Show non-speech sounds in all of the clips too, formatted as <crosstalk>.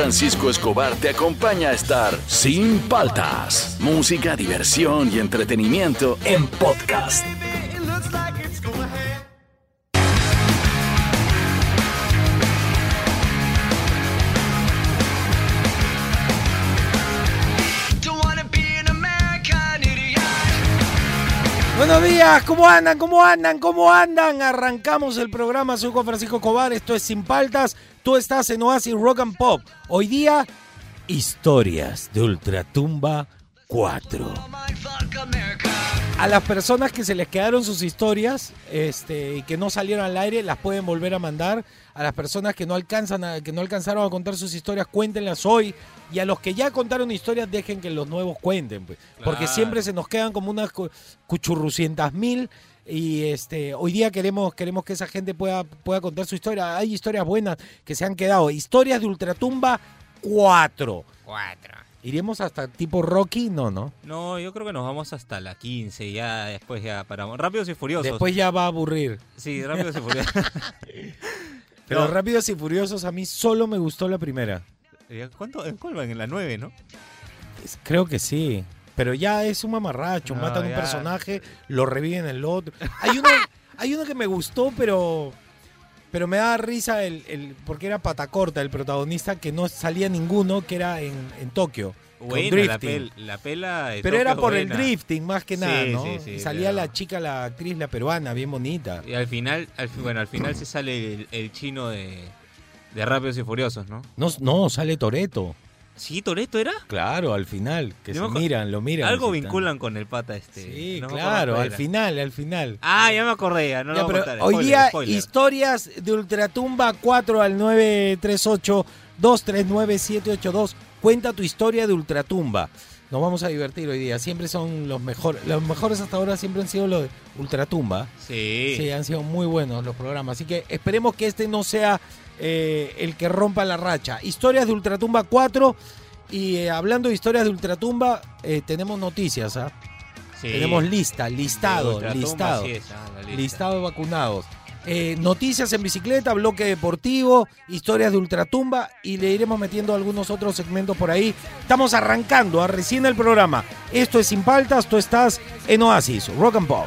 Francisco Escobar te acompaña a estar sin paltas. Música, diversión y entretenimiento en podcast. Buenos días, ¿cómo andan? ¿Cómo andan? ¿Cómo andan? Arrancamos el programa, soy Juan Francisco Cobar, esto es Sin Paltas, tú estás en Oasis Rock and Pop. Hoy día, historias de Ultratumba 4. A las personas que se les quedaron sus historias este, y que no salieron al aire, las pueden volver a mandar. A las personas que no, alcanzan a- que no alcanzaron a contar sus historias, cuéntenlas hoy. Y a los que ya contaron historias, dejen que los nuevos cuenten. pues. Porque siempre se nos quedan como unas cu- cuchurrucientas mil. Y este, hoy día queremos, queremos que esa gente pueda, pueda contar su historia. Hay historias buenas que se han quedado. Historias de Ultratumba 4. Cuatro. ¿Iremos hasta tipo Rocky? No, no. No, yo creo que nos vamos hasta la 15, ya después ya paramos. Rápidos y Furiosos. Después ya va a aburrir. Sí, Rápidos y Furiosos. <laughs> Pero No. Rápidos y Furiosos a mí solo me gustó la primera. ¿Cuánto? ¿En cuál van? En la 9, ¿no? Creo que sí. Pero ya es un mamarracho. No, matan un personaje, lo reviven el otro. Hay uno, <laughs> hay uno que me gustó, pero. Pero me da risa el, el- porque era patacorta el protagonista que no salía ninguno, que era en, en Tokio. con Buena la, drifting. pel- la pela. de Pero era por el drifting más que Sí, nada, ¿no? sí, sí, y salía pero- la chica, la actriz, la peruana, bien bonita. Y al final, al, bueno, al final se sale el, el chino de, de Rápidos y Furiosos, ¿no? No, no, sale Toreto. Sí, Toreto era. Claro, al final, que Yo se miran, lo miran. Algo vinculan con el pata este. Sí, no claro, al final, al final. Ah, ya me acordé, ya, no Ya, lo voy a contar. hoy Spoiler, día, spoiler. historias de Ultratumba 4 al 938-239-782. Cuenta tu historia de Ultratumba. Nos vamos a divertir hoy día. Siempre son los mejores. Los mejores hasta ahora siempre han sido los de Ultratumba. Sí. Sí, han sido muy buenos los programas. Así que esperemos que este no sea eh, el que rompa la racha. Historias de Ultratumba 4. Y eh, hablando de historias de Ultratumba, eh, tenemos noticias. ¿ah? sí. Tenemos lista, listado, listado. sí ah, lista. Listado de vacunados. Eh, noticias en bicicleta, bloque deportivo, historias de ultratumba y le iremos metiendo algunos otros segmentos por ahí. Estamos arrancando a recién el programa. Esto es Sin Paltas, tú estás en Oasis, Rock and Pop.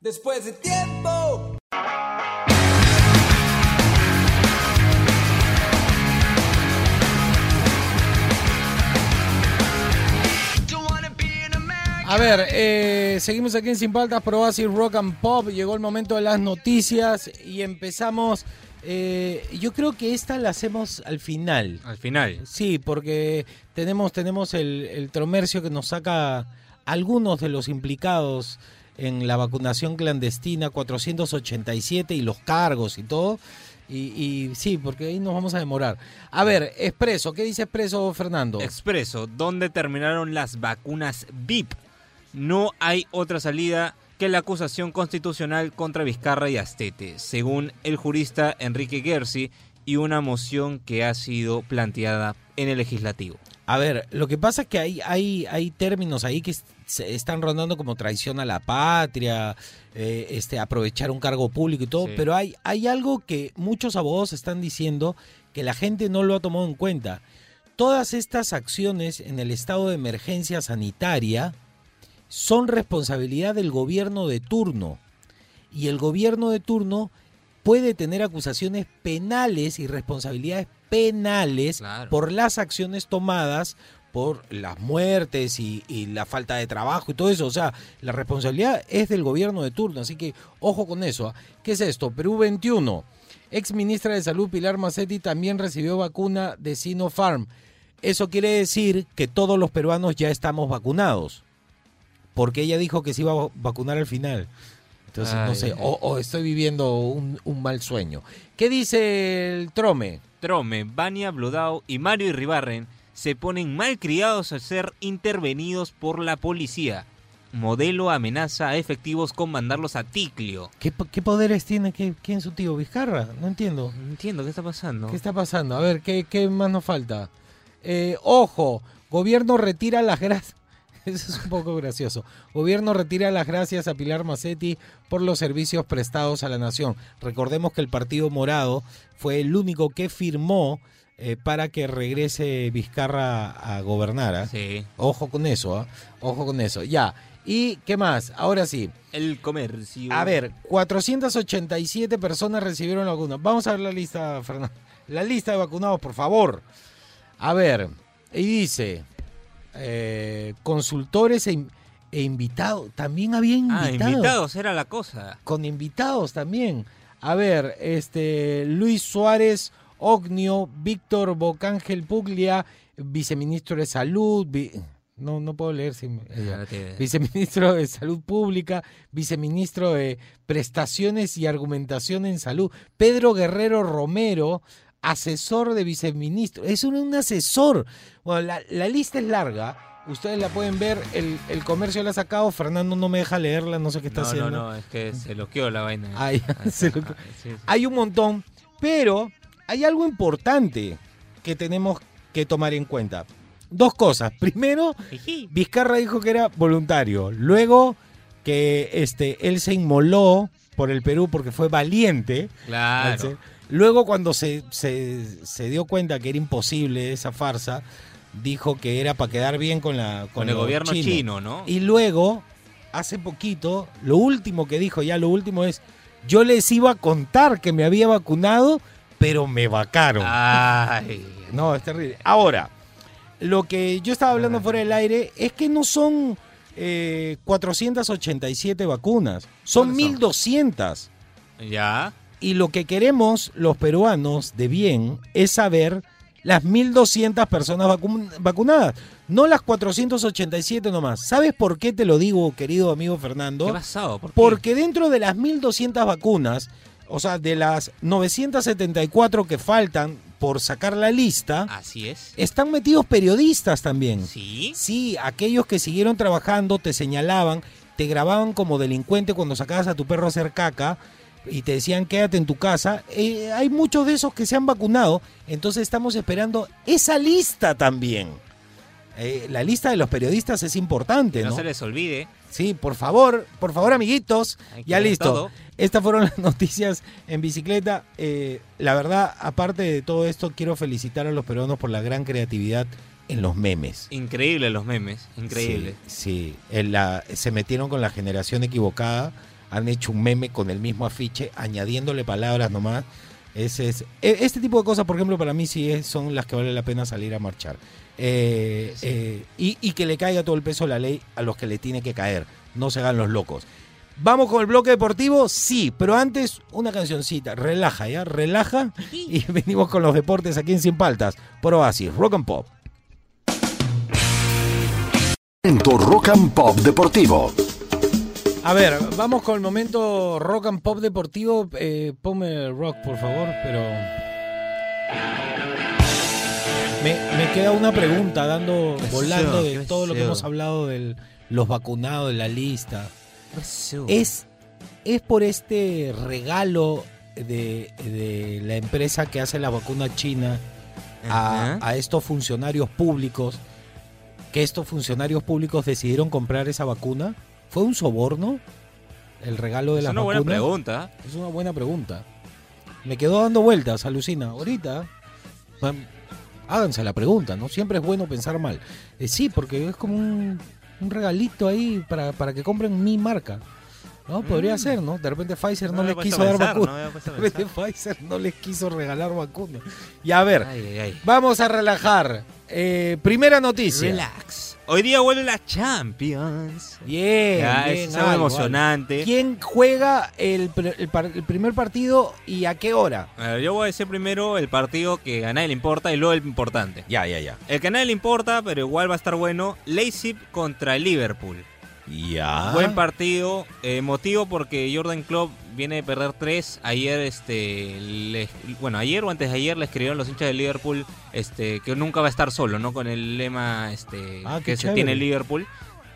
Después de tiempo. A ver, eh, seguimos aquí en Sin Paltas por Oasis Rock and Pop. Llegó el momento de las noticias y empezamos. eh, yo creo que esta la hacemos al final. Al final. Sí, porque tenemos, tenemos el, el tromercio que nos saca algunos de los implicados en la vacunación clandestina 487 y los cargos y todo. Y, y sí, porque ahí nos vamos a demorar. A ver, Expreso, ¿qué dice Expreso, Fernando? Expreso, ¿dónde terminaron las vacunas VIP? No hay otra salida que la acusación constitucional contra Vizcarra y Astete, según el jurista Enrique Gersi, y una moción que ha sido planteada en el legislativo. A ver, lo que pasa es que hay, hay, hay términos ahí que se están rondando como traición a la patria, eh, este, aprovechar un cargo público y todo, Sí. pero hay, hay algo que muchos abogados están diciendo que la gente no lo ha tomado en cuenta. Todas estas acciones en el estado de emergencia sanitaria son responsabilidad del gobierno de turno. Y el gobierno de turno puede tener acusaciones penales y responsabilidades penales Claro. por las acciones tomadas por las muertes y, y la falta de trabajo y todo eso. O sea, la responsabilidad es del gobierno de turno. Así que ojo con eso. ¿ah? ¿Qué es esto? Perú 21. Ex ministra de Salud Pilar Macetti también recibió vacuna de Sinopharm. Eso quiere decir que todos los peruanos ya estamos vacunados. Porque ella dijo que se iba a vacunar al final. Entonces, no sé, o, o estoy viviendo un, un mal sueño. ¿Qué dice el Trome? Trome, Vania Bludau y Mario Irribarren se ponen malcriados al ser intervenidos por la policía. Modelo amenaza a efectivos con mandarlos a Ticlio. ¿Qué, po- qué poderes tiene? ¿Qué- ¿Quién es su tío? ¿Vizcarra? No entiendo. No entiendo qué está pasando. ¿Qué está pasando? A ver, ¿qué, qué más nos falta? Eh, ojo, gobierno retira las <laughs> gracias. <laughs> Eso es un poco gracioso. Gobierno retira las gracias a Pilar Macetti por los servicios prestados a la nación. Recordemos que el Partido Morado fue el único que firmó eh, para que regrese Vizcarra a gobernar. ¿ah? Sí. Ojo con eso, ¿ah? ojo con eso. Ya. ¿Y qué más? Ahora sí. El comercio. A ver, 487 personas recibieron la vacuna. Vamos a ver la lista, Fernando. La lista de vacunados, por favor. A ver, y dice, eh, consultores e, e invitados. También había invitados. Ah, invitados era la cosa. Con invitados también. A ver, este Luis Suárez Ognio, Víctor Bocángel Puglia, viceministro de Salud. vi- no, no puedo leer sin. eh, Viceministro de Salud Pública, viceministro de Prestaciones y Argumentación en Salud, Pedro Guerrero Romero, asesor de viceministro. Es un, un asesor. Bueno, la, la lista es larga. Ustedes la pueden ver, el, el comercio la ha sacado, Fernando no me deja leerla, no sé qué está No, haciendo. no, no, es que se loqueó la vaina. Ah, <laughs> se loqueó. Ah, sí, sí. Hay un montón, pero hay algo importante que tenemos que tomar en cuenta. Dos cosas. Primero. Vizcarra dijo que era voluntario. Luego que este, él se inmoló por el Perú porque fue valiente. Claro. Luego cuando se, se- se dio cuenta que era imposible esa farsa, dijo que era para quedar bien con, la, Con el gobierno chino, ¿no? Y luego, hace poquito, lo último que dijo, ya lo último es, yo les iba a contar que me había vacunado, pero me vacaron. Ay. <laughs> No, es terrible. Ahora, lo que yo estaba hablando fuera del aire es que no son eh, 487 vacunas, son ¿Cuántas son? 1200. Ya. Y lo que queremos los peruanos de bien es saber las 1200 personas vacu- vacunadas, no las 487 nomás. ¿Sabes por qué te lo digo, querido amigo Fernando? ¿Qué pasado? ¿Por qué? Porque dentro de las 1200 vacunas, o sea, de las 974 que faltan por sacar la lista, Así es. están metidos periodistas también. Sí. Sí, aquellos que siguieron trabajando te señalaban, te grababan como delincuente cuando sacabas a tu perro a hacer caca y te decían quédate en tu casa. Eh, hay muchos de esos que se han vacunado, entonces estamos esperando esa lista también. Eh, la lista de los periodistas es importante, Que no ¿no? se les olvide. Sí, por favor, por favor, amiguitos. Hay Ya listo. todo. Estas fueron las <laughs> noticias en bicicleta. Eh, la verdad, aparte de todo esto, quiero felicitar a los peruanos por la gran creatividad en los memes. Increíble los memes. Increíble. Sí, sí. En la- se metieron con la generación equivocada. Han hecho un meme con el mismo afiche, añadiéndole palabras nomás. Ese es, e- este tipo de cosas, por ejemplo, para mí sí es- son las que vale la pena salir a marchar. Eh, Sí. eh, y, y que le caiga todo el peso de la ley a los que le tiene que caer. No se hagan los locos. ¿Vamos con el bloque deportivo? Sí, pero antes una cancioncita. Relaja, ¿ya? Relaja. Y <laughs> venimos con los deportes aquí en Sin Paltas. Por Oasis, Rock and Pop. En tu Rock and Pop Deportivo. A ver, vamos con el momento rock and pop deportivo. Eh, ponme rock, por favor, pero... Me, me queda una pregunta dando, ¿Qué volando de ¿Qué todo lo que hemos hablado de los vacunados, de la lista. ¿Es, es por este regalo de, de la empresa que hace la vacuna china a, a estos funcionarios públicos, que estos funcionarios públicos decidieron comprar esa vacuna? ¿Fue un soborno? ¿El regalo de es la una vacuna? buena pregunta. Es una buena pregunta. Me quedó dando vueltas, alucina. Ahorita, háganse la pregunta, ¿no? Siempre es bueno pensar mal. Eh, sí, porque es como un, un regalito ahí para, para que compren mi marca. ¿No? Podría Mm. ser, ¿no? De repente Pfizer no, les quiso dar pensar, vacuna. no me había puesto a <laughs> De repente. Pfizer no les quiso regalar vacuna. Y a ver, Ay, ay, ay. vamos a relajar. Eh, primera noticia. Relax. Hoy día vuelve la Champions. Bien, Ya, bien, es algo emocionante. ¿Quién juega el, primer partido y a qué hora? A ver, yo voy a decir primero el partido que a nadie le importa y luego el importante. Ya, ya, ya. El que a nadie le importa, pero igual va a estar bueno, Leipzig contra el Liverpool. Ya. Buen partido, emotivo porque Jordan Klopp viene de perder tres. Ayer, este, bueno, ayer o antes de ayer le escribieron los hinchas de Liverpool, este, que nunca va a estar solo, ¿no? Con el lema, este, Ah, que se tiene Liverpool,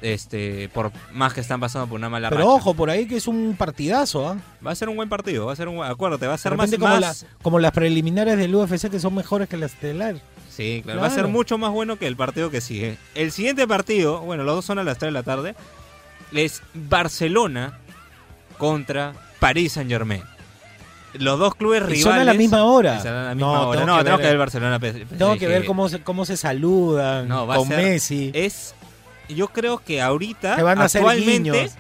este, por más que están pasando por una mala Pero racha. ojo, por ahí que es un partidazo, ¿ah? Va a ser un buen partido, va a ser un buen, acuérdate, va a ser más, como, más- las, como las preliminares del UFC que son mejores que las estelar. Sí, claro, va a ser mucho más bueno que el partido que sigue. El siguiente partido, bueno, los dos son a las 3 de la tarde, es Barcelona contra París Saint Germain. los dos clubes Y rivales. son a la misma hora. A la No, hora. tengo No, que tenemos que ver- ver Barcelona. Tengo que ver cómo se, cómo se saludan No, con ser- Messi. Es. Yo creo que ahorita. Se van a actualmente.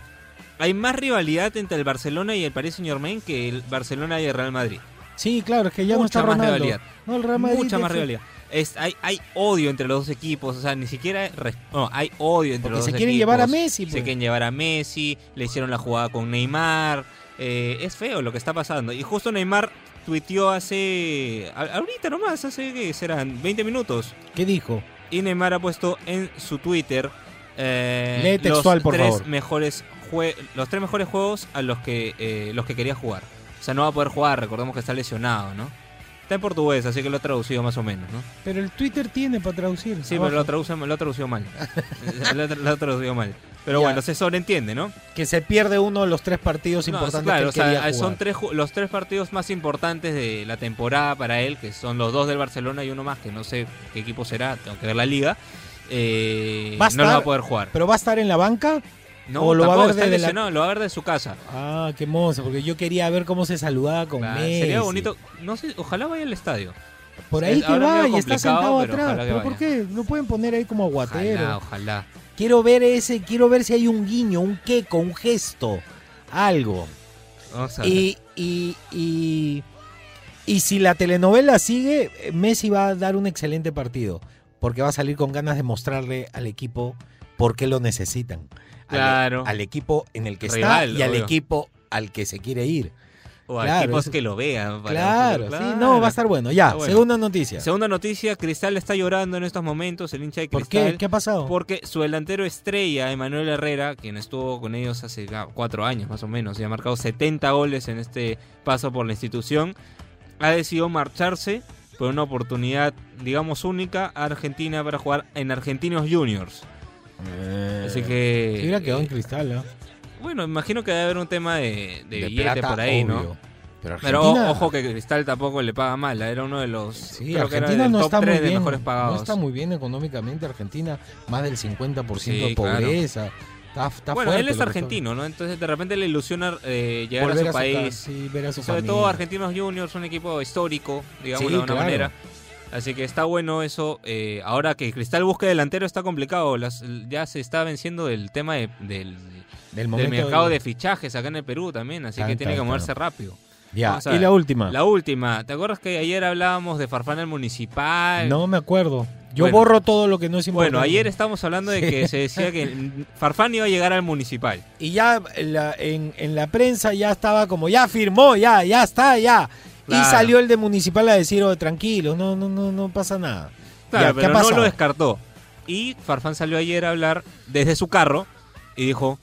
Hay más rivalidad entre el Barcelona y el Paris Saint Germain que el Barcelona y el Real Madrid. Sí, claro, es que ya no Mucha está más rivalidad. No, el Real Madrid Mucha más rivalidad. Es, hay, hay odio entre los dos equipos, o sea, ni siquiera... No, hay odio entre Porque los se dos quieren equipos. llevar a Messi, Se pues. quieren llevar a Messi, le hicieron la jugada con Neymar. Eh, es feo lo que está pasando. Y justo Neymar tuiteó hace... Ahorita nomás, hace, ¿qué serán? 20 minutos. ¿Qué dijo? Y Neymar ha puesto en su Twitter eh, Lee textual, los por tres favor. mejores jue- los tres mejores juegos a los que eh, los que quería jugar. O sea, no va a poder jugar, recordemos que está lesionado, ¿no? Está en portugués, así que lo ha traducido más o menos, ¿no? Pero el Twitter tiene para traducir. Sí, abajo. pero lo, traduce, lo ha traducido mal. <laughs> lo ha traducido mal. Pero Ya. bueno, se sobreentiende, ¿no? Que se pierde uno de los tres partidos No, importantes claro, que o él sea, quería son tres, los tres partidos más importantes de la temporada para él, que son los dos del Barcelona y uno más, que no sé qué equipo será, tengo que ver la liga. Eh, Va a no lo va a poder jugar. ¿Pero va a estar en la banca? No, ¿O lo va a tampoco está desde la- lesionado, lo va a ver de su casa. Ah, qué moza, porque yo quería ver cómo se saludaba con Claro, Messi. sería bonito. No sé, ojalá vaya al estadio. Por ahí Es que va y está sentado pero atrás. ¿Pero por vaya. qué? Lo pueden poner ahí como aguatero. Ojalá, ojalá. Quiero ver ese, quiero ver si hay un guiño, un queco, un gesto, algo. Vamos a ver. Y, y, y, y si la telenovela sigue, Messi va a dar un excelente partido. Porque va a salir con ganas de mostrarle al equipo por qué lo necesitan. Al- Claro. Al, equipo en el que Rival, está y al equipo al que se quiere ir. O a claro, equipos eso- que lo vean. Claro, sí, no, va a estar bueno. Ya, bueno. segunda noticia. Segunda noticia, Cristal está llorando en estos momentos, el hincha de ¿Por Cristal. qué? ¿Qué ha pasado? Porque su delantero estrella, Emanuel Herrera, quien estuvo con ellos hace cuatro años más o menos, y ha marcado 70 goles en este paso por la institución, ha decidido marcharse por una oportunidad, digamos, única a Argentina para jugar en Argentinos Juniors. Así que... Se hubiera quedado en eh, cristal, ¿no? Bueno, imagino que debe haber un tema de, de, De billete plata, por ahí, ¿no? obvio. Pero Pero Argentina, o- ojo que Cristal tampoco le paga mal, era uno de los... sí, creo que era Argentina del no top está muy 3 de bien. mejores pagados. No está muy bien económicamente. Argentina, más del 50% Sí, de claro. pobreza. Está, está bueno, él es está- argentino, ¿no? Entonces de repente le ilusiona eh, llegar Volver a su país. sí, ver a su Sobre familia. todo Argentinos Juniors, un equipo histórico, digamos de alguna claro. manera. Así que está bueno eso. eh, ahora que Cristal busque delantero está complicado. Las, ya se está venciendo el tema de- del, Del mercado de- de fichajes acá en el Perú también. Así Tan, que tiene que moverse tan. rápido. Ya, y la última. La última. ¿Te acuerdas que ayer hablábamos de Farfán el Municipal? No me acuerdo. Yo Bueno. borro todo lo que no es importante. Bueno, ayer estábamos hablando de que se decía que Farfán iba a llegar al Municipal. Y ya en la, en, en la prensa ya estaba como, ya firmó, ya, ya está, ya. Y salió el de Municipal a decir, oh, tranquilo, no, no, no, no pasa nada. Claro, Ya, ¿qué ha pero no lo descartó. Y Farfán salió ayer a hablar desde su carro y dijo,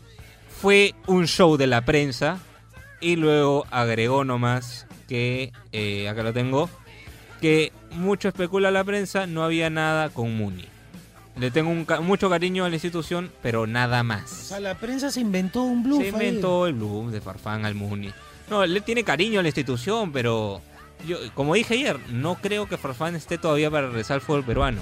fue un show de la prensa y luego agregó nomás que, eh, acá lo tengo, que mucho especula la prensa, no había nada con Muni. Le tengo un ca- mucho cariño a la institución, pero nada O más. sea, la prensa se inventó un bluff. Se ahí. inventó el blues de Farfán al Muni. No, le tiene cariño a la institución, pero yo, como dije ayer, no creo que Farfán esté todavía para regresar al fútbol peruano.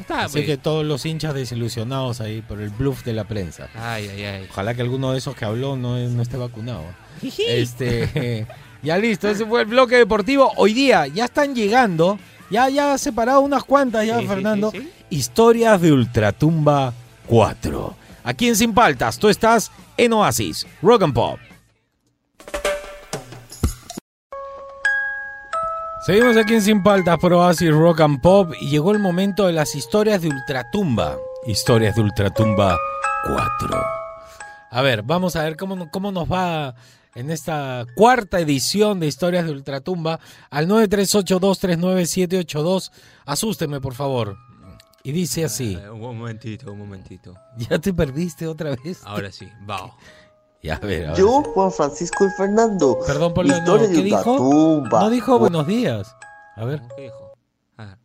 Está, Así pues. que todos los hinchas desilusionados ahí por el bluff de la prensa. Ay, ay, ay. Ojalá que alguno de esos que habló no, no esté vacunado. Este, <laughs> ya listo, ese fue el bloque deportivo. Hoy día ya están llegando, ya ya separado unas cuantas ya Sí, Fernando. sí, sí. Historias de Ultratumba 4. Aquí en Sin Paltas, tú estás en Oasis, Rock and Pop. Seguimos aquí en Sin Paltas por Oasis Rock and Pop y llegó el momento de las historias de Ultratumba. Historias de Ultratumba 4. A ver, vamos a ver cómo, cómo nos va en esta cuarta edición de Historias de Ultratumba al 938239782. Asústeme, por favor. Y dice así. Eh, un momentito, un momentito. ¿Ya te perdiste otra vez? Ahora sí, va. <laughs> <laughs> Ya, a ver, a ver. Yo, Juan Francisco y Fernando. Perdón por lo Historia no, de ¿Qué dijo? Ultratumba. No dijo buenos días. A ver. ¿Qué dijo? Ah.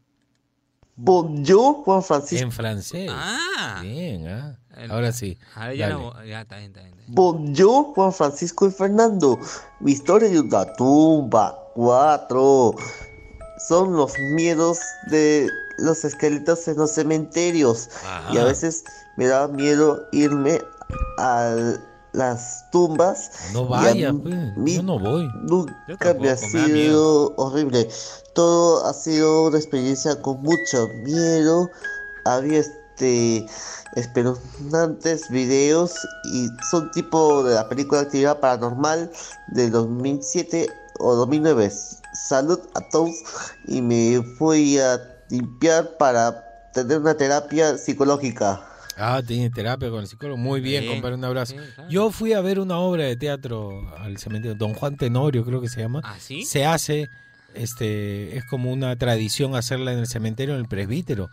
Bonjour, Juan Francisco. En francés. Ah. Bien, ah. El- Ahora sí. Ahora ya, Dale. no, ya está bien, está bien. Bonjour, Juan Francisco y Fernando. Mi historia de Ultratumba 4. Son los miedos de los esqueletos en los cementerios. Y a veces me da miedo irme a las tumbas. No vaya, mí- pues, mí yo no voy. Nunca Yo me ha sido horrible. Todo ha sido una experiencia con mucho miedo. Había este espeluznantes videos y son tipo de la película Actividad Paranormal de 2007 o 2009. Salud a todos y me fui a limpiar para tener una terapia psicológica. Ah, tiene terapia con el psicólogo. Muy bien, Bien, compadre, un abrazo. claro. Yo fui a ver una obra de teatro al cementerio, Don Juan Tenorio creo que se llama. ¿Ah, sí? Se hace, este, es como una tradición hacerla en el cementerio, en el presbítero.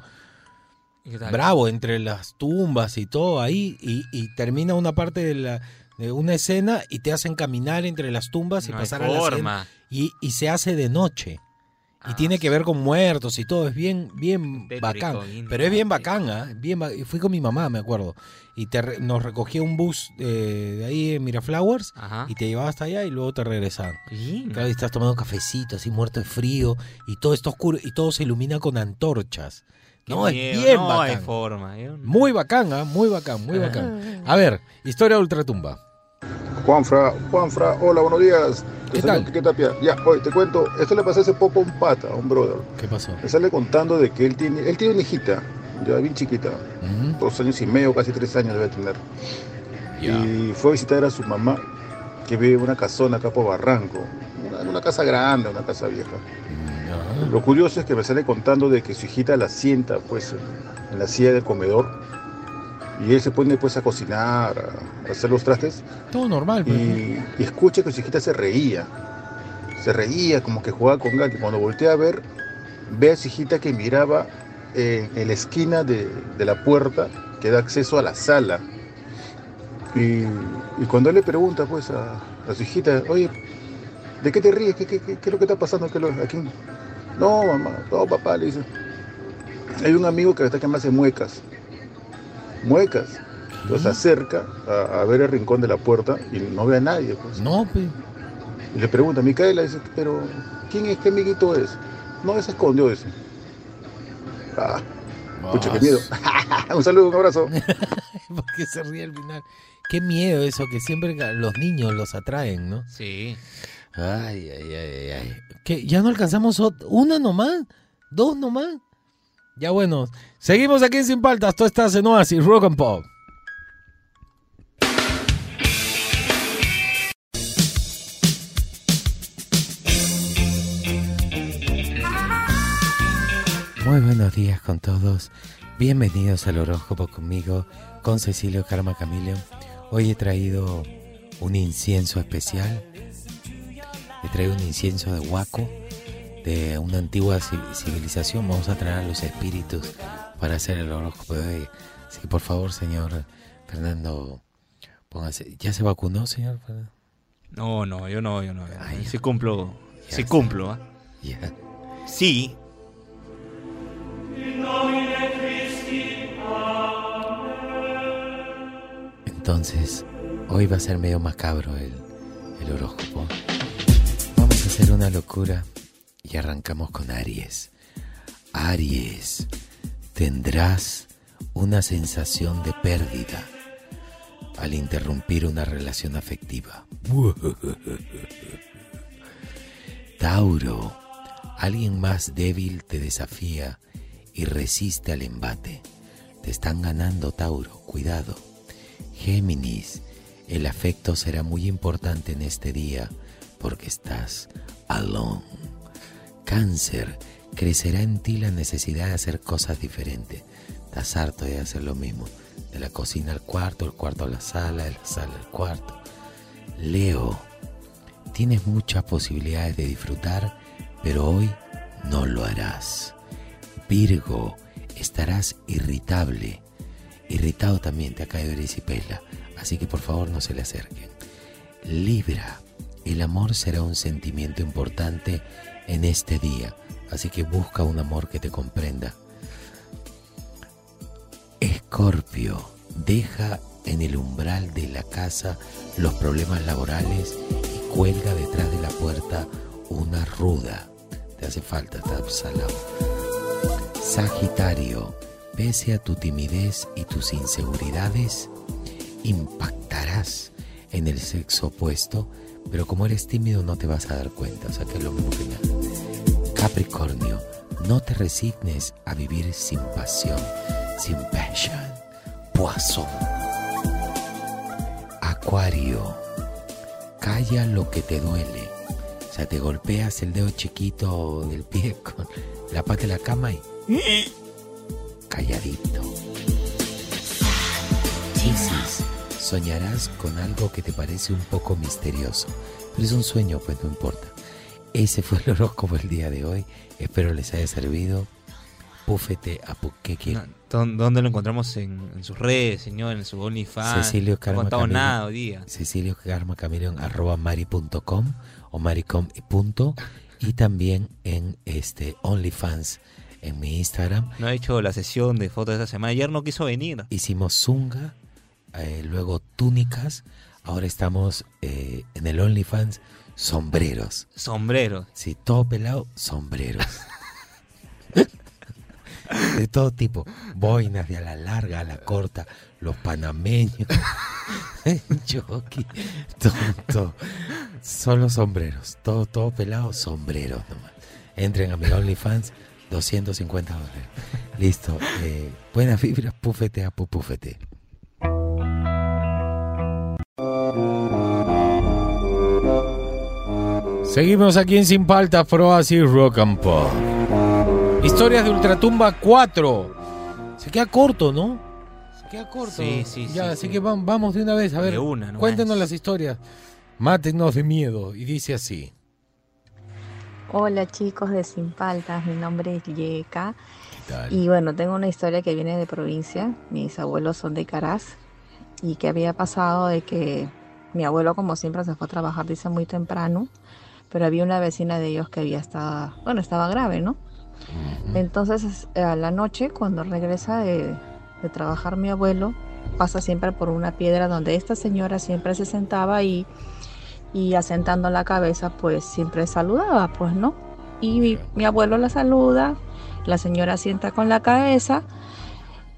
Bravo, entre las tumbas y todo ahí, y, y termina una parte de, la, de una escena y te hacen caminar entre las tumbas y No pasar a la forma. Y, y se hace de noche. Y Ah, tiene que ver con muertos y todo, es bien, bien Tétrico, bacán. Pero es bien bacán, ¿ah? Bien ba- y Fui con mi mamá, me acuerdo. Y te re- nos recogía un bus eh, de ahí en Miraflowers Ajá. y te llevaba hasta allá y luego te regresaban. Claro, y estás tomando un cafecito así muerto de frío y todo está oscuro y todo se ilumina con antorchas. Qué No, es bien no hay forma. yo no- Muy bacán, ¿ah? Muy bacán, muy bacán. A ver, historia de Ultratumba. Juanfra, Juanfra, hola, buenos días. ¿Qué tal? Quique Tapia. Ya, oye, te cuento, esto le pasó hace poco a un pata, a un brother. ¿Qué pasó? Me sale contando de que él tiene, él tiene una hijita, ya bien chiquita, dos años y medio, casi tres años debe tener. Y fue a visitar a su mamá, que vive en una casona acá por Barranco. Una, una casa grande, una casa vieja. Lo curioso es que me sale contando de que su hijita la sienta pues en la silla del comedor y él se pone pues a cocinar, a, hacer los trastes Todo normal, pues. y, y escucha que su hijita se reía. Se reía como que jugaba con. Y cuando voltea a ver, ve a su hijita que miraba en, en la esquina de, de la puerta que da acceso a la sala. Y, y cuando él le pregunta pues a, a su hijita, oye, ¿de qué te ríes? ¿Qué, qué, qué- qué es lo que está pasando ¿Qué lo- aquí? No, mamá, no, papá, le dice. Hay un amigo que está que me hace muecas. Muecas. Entonces se acerca a, a ver el rincón de la puerta y no ve a nadie. Pues. No, pues. Y le pregunta, Micaela, dice, pero ¿quién es? ¿Qué amiguito es? No, se escondió, dice. Ah, pucha, qué miedo. <laughs> un saludo, un abrazo. <laughs> ¿Por qué se ríe al final? Qué miedo eso, que siempre los niños los atraen, ¿no? Sí. Ay, ay, ay, ay. ¿Qué? ¿Ya no alcanzamos una nomás? ¿Dos nomás? Ya bueno, seguimos aquí en Sin Paltas. Tú estás en Oasis, Rock and Pop. Muy buenos días con todos. Bienvenidos al horóscopo conmigo, con Cecilio Karma Camilo. Hoy he traído un incienso especial. He traído un incienso de Huaco, de una antigua ci- civilización. Vamos a traer a los espíritus para hacer el horóscopo de hoy. Así que por favor, señor Fernando, póngase. ¿Ya se vacunó, señor Fernando? No, no, yo no, yo no. Ay, sí cumplo. ya Sí está. cumplo, ¿ah? Ya. Sí. Entonces, hoy va a ser medio macabro el, el horóscopo. Vamos a hacer una locura y arrancamos con Aries. Aries, tendrás una sensación de pérdida al interrumpir una relación afectiva. <laughs> Tauro, alguien más débil te desafía y resiste al embate. Te están ganando, Tauro, cuidado. Géminis, el afecto será muy importante en este día porque estás alone. Cáncer, crecerá en ti la necesidad de hacer cosas diferentes. Estás harto de hacer lo mismo. De la cocina al cuarto, el cuarto a la sala, de la sala al cuarto. Leo, tienes muchas posibilidades de disfrutar, pero hoy no lo harás. Virgo, estarás irritable. Irritado también te ha caído erisipela, así que por favor no se le acerquen. Libra, el amor será un sentimiento importante en este día, así que busca un amor que te comprenda. Escorpio, deja en el umbral de la casa los problemas laborales y cuelga detrás de la puerta una ruda. Te hace falta, salado. Sagitario, pese a tu timidez y tus inseguridades, impactarás en el sexo opuesto, pero como eres tímido no te vas a dar cuenta, o sea que lo mismo que. Capricornio, no te resignes a vivir sin pasión, sin passion. Poisson. Acuario, calla lo que te duele. O sea, te golpeas el dedo chiquito del pie <laughs> con la pata de la cama y calladito. Piscis, soñarás con algo que te parece un poco misterioso, pero es un sueño, pues no importa. Ese fue el horóscopo el día de hoy. Espero les haya servido. Púfete a pu- ¿qué quiere? ¿Dó- ¿Dónde lo encontramos en, en sus redes, señor? En su OnlyFans. Cecilio No contado Camilo. nada hoy día. Cecilio Karma Camilo en arroba mari.com o maricom y punto. Y también en este OnlyFans en mi Instagram. No ha hecho la sesión de fotos de esta semana. Ayer no quiso venir. Hicimos zunga, eh, luego túnicas. Ahora estamos eh, en el OnlyFans sombreros. Sombrero. Sí, todo pelado, sombreros. <laughs> De todo tipo. Boinas de a la larga, a la corta, los panameños. <laughs> Todo, todo. Solo sombreros. Todo, todo pelado, sombreros nomás. Entren a mi OnlyFans, 250 dólares. Listo. Eh, buenas vibras, púfete a pupúfete. Seguimos aquí en Sin Paltas, Pro así Rock and Pop. Historias de Ultratumba 4. Se queda corto, ¿no? Se queda corto. Sí, sí, Ya, sí, así sí. que vam- vamos de una vez. A ver, De una cuéntenos las historias. Mátenos de miedo. Y dice así. Hola chicos de Sin Paltas, mi nombre es Yeka ¿Qué tal? y bueno, tengo una historia que viene de provincia, mis abuelos son de Caraz y que había pasado de que mi abuelo como siempre se fue a trabajar, dice muy temprano, pero había una vecina de ellos que había estado, bueno, estaba grave, ¿no? Entonces a la noche cuando regresa de, de trabajar mi abuelo, pasa siempre por una piedra donde esta señora siempre se sentaba y, y asentando la cabeza pues siempre saludaba, pues no. Y mi, mi abuelo la saluda, la señora sienta con la cabeza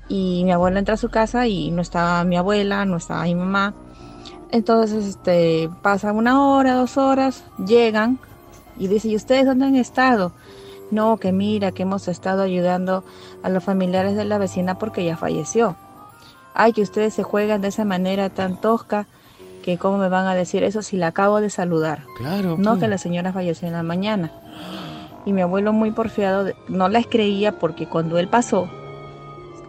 y mi abuelo entra a su casa y no estaba mi abuela, no estaba mi mamá. Entonces este, pasa una hora, dos horas, llegan y dice, ¿y ustedes dónde han estado? No, que mira, que hemos estado ayudando a los familiares de la vecina porque ella falleció. Ay, que ustedes se juegan de esa manera tan tosca que cómo me van a decir eso si la acabo de saludar. Claro. No, pues. que la señora falleció en la mañana. Y mi abuelo muy porfiado no las creía porque cuando él pasó,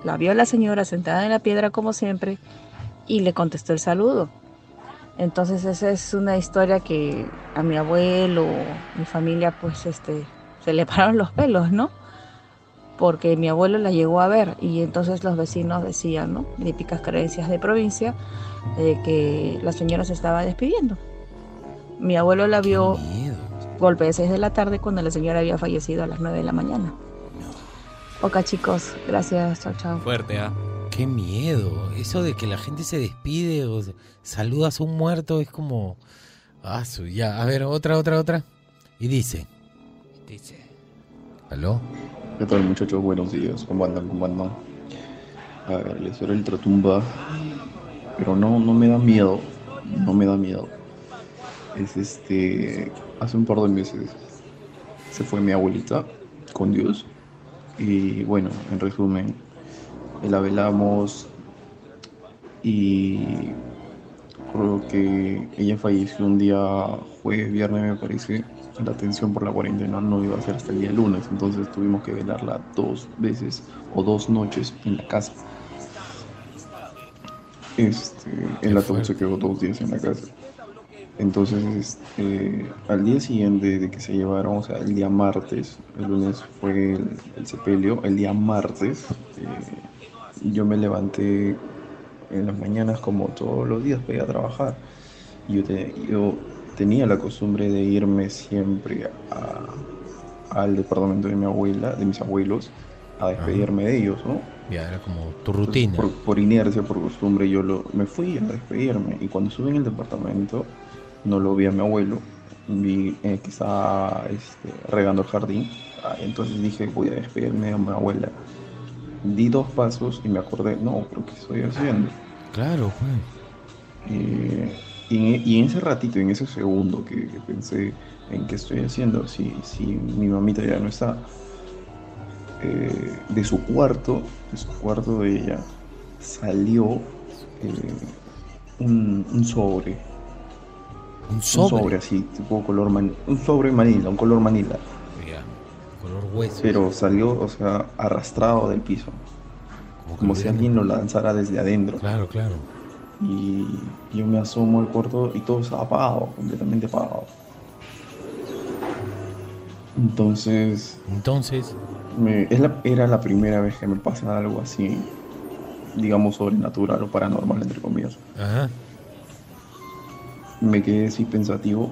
la vio a la señora sentada en la piedra como siempre y le contestó el saludo. Entonces esa es una historia que a mi abuelo, mi familia, pues este, se le <laughs> pararon los pelos, ¿no? Porque mi abuelo la llegó a ver y entonces los vecinos decían, ¿no? Típicas creencias de provincia, de que la señora se estaba despidiendo. Mi abuelo la vio golpe de 6 de la tarde cuando la señora había fallecido a las 9 de la mañana. Ok chicos, gracias, chao chao. Fuerte, ¿ah? Qué miedo. Eso de que la gente se despide o saludas a un muerto es como. Ah, su- ya. A ver, otra, otra, otra. Y dice. Dice. ¿Aló? ¿Qué tal muchachos? Buenos días, ¿cómo andan? ¿Cómo andan? A ver, la historia del Tratumba, pero no, no me da miedo, no me da miedo. Es este, hace un par de meses se fue mi abuelita con Dios y bueno, en resumen, la velamos y creo que ella falleció un día jueves, viernes me parece. La atención por la cuarentena no iba a ser hasta el día lunes, entonces tuvimos que velarla dos veces o dos noches en la casa. Este, el ataúd se quedó dos días en la casa. Entonces, este, al día siguiente de que se llevaron, o sea, el día martes, el lunes fue el, el sepelio, el día martes, eh, yo me levanté en las mañanas como todos los días para ir a trabajar. Yo, te- yo tenía la costumbre de irme siempre a- al departamento de mi abuela, de mis abuelos, a despedirme de ellos, ¿no? Ya era como tu Entonces, rutina. Por, por inercia, por costumbre, yo lo, me fui a despedirme. Y cuando estuve en el departamento, no lo vi a mi abuelo. Vi eh, que estaba este, regando el jardín. Ah, entonces dije, voy a despedirme de mi abuela. Di dos pasos y me acordé, no, pero ¿qué estoy haciendo? Claro, pues. Y Y en, y en ese ratito, en ese segundo que, que pensé en qué estoy haciendo, si, si mi mamita ya no está, eh, de su cuarto, de su cuarto de ella, salió eh, un, un sobre. Un sobre. así, tipo color un sobre manila, un color manila. Ya, color hueso. Pero salió, o sea, arrastrado del piso. Como si alguien lo lanzara desde adentro. Claro, claro. Y yo me asomo al cuarto y todo estaba apagado, completamente apagado. Entonces, Entonces, me- era la primera vez que me pasa algo así, digamos, sobrenatural o paranormal, entre comillas. ajá. Me quedé así pensativo,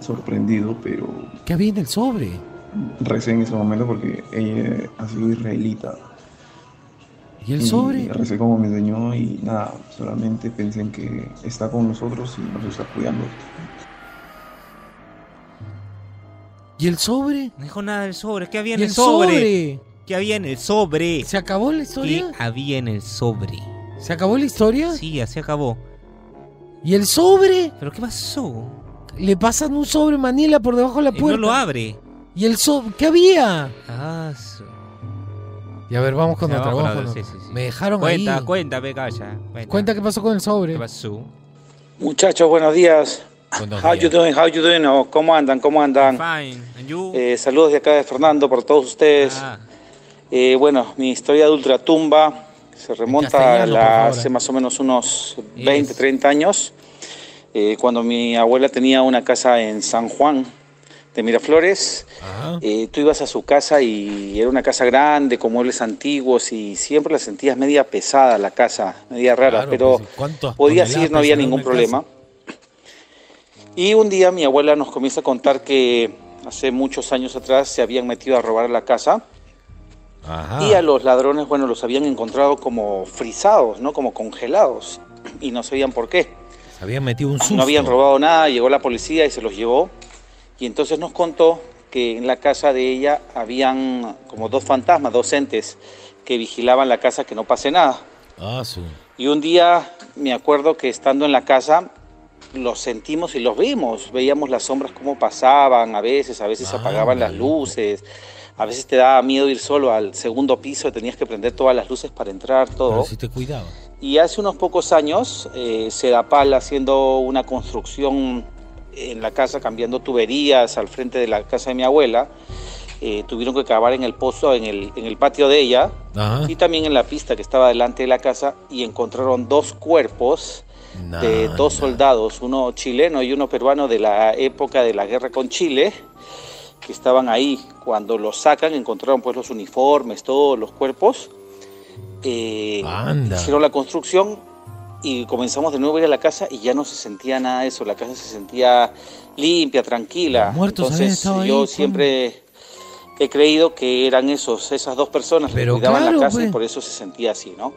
sorprendido, pero ¿Qué había en el sobre? Recé en ese momento porque ella ha sido israelita. ¿Y el Y sobre? recé como me enseñó y nada, solamente pensé en que está con nosotros y nos está cuidando. ¿Y el sobre? No dijo nada del sobre. ¿Qué había en ¿Y el, el sobre? sobre? ¿Qué había en el sobre? ¿Se acabó la ¿Qué historia? había en el sobre? ¿Se acabó la historia? Sí, así acabó. ¿Y el sobre? ¿Pero qué pasó? Le pasan un sobre manila por debajo de la Y puerta. no lo abre. ¿Y el sobre? ¿Qué había? Ah, su- Y a ver, vamos con Ya, otra. vamos vamos con con otra, sí, sí, sí. Me dejaron Cuenta, ahí. cuenta, ve, calla. Cuenta. Cuenta qué pasó con el sobre. ¿Qué pasó? Muchachos, buenos días. Buenos How días. you doing? How you doing? Oh, ¿Cómo andan? ¿Cómo andan? Fine. And you? Eh, saludos de acá de Fernando para todos ustedes. Ah, Eh, bueno, mi historia de ultratumba se remonta a la- hace eh. más o menos unos 20, Yes. 30 años, eh, cuando mi abuela tenía una casa en San Juan de Miraflores. Eh, tú ibas a su casa y era una casa grande, con muebles antiguos y siempre la sentías media pesada la casa, media rara, Claro, pero pues, ¿cuántas podías ir, no había ningún problema. Y un día mi abuela nos comienza a contar que hace muchos años atrás se habían metido a robar la casa Ajá. y a los ladrones, bueno, los habían encontrado como frisados, ¿no? Como congelados y no sabían por qué. Se habían metido un susto. No habían robado nada, llegó la policía y se los llevó. Y entonces nos contó que en la casa de ella habían como dos fantasmas, dos entes que vigilaban la casa que no pase nada. Ah, su. Y un día me acuerdo que estando en la casa los sentimos y los vimos, veíamos las sombras cómo pasaban, a veces, a veces se Ah, apagaban las luces, a veces te daba miedo ir solo al segundo piso, tenías que prender todas las luces para entrar, todo. Pero si te cuidaba. Y hace unos pocos años, eh, Sedapal haciendo una construcción en la casa, cambiando tuberías al frente de la casa de mi abuela, eh, tuvieron que cavar en el pozo, en el, en el patio de ella, Ajá. y también en la pista que estaba delante de la casa, y encontraron dos cuerpos de dos soldados, uno chileno y uno peruano de la época de la guerra con Chile, que estaban ahí. Cuando los sacan, encontraron pues los uniformes, todos los cuerpos. Eh, Anda. hicieron la construcción y comenzamos de nuevo a ir a la casa y ya no se sentía nada de eso. La casa se sentía limpia, tranquila. Los muertos Entonces yo pues. siempre he creído que eran esos, esas dos personas que Pero cuidaban claro, la casa pues. y por eso se sentía así, ¿no?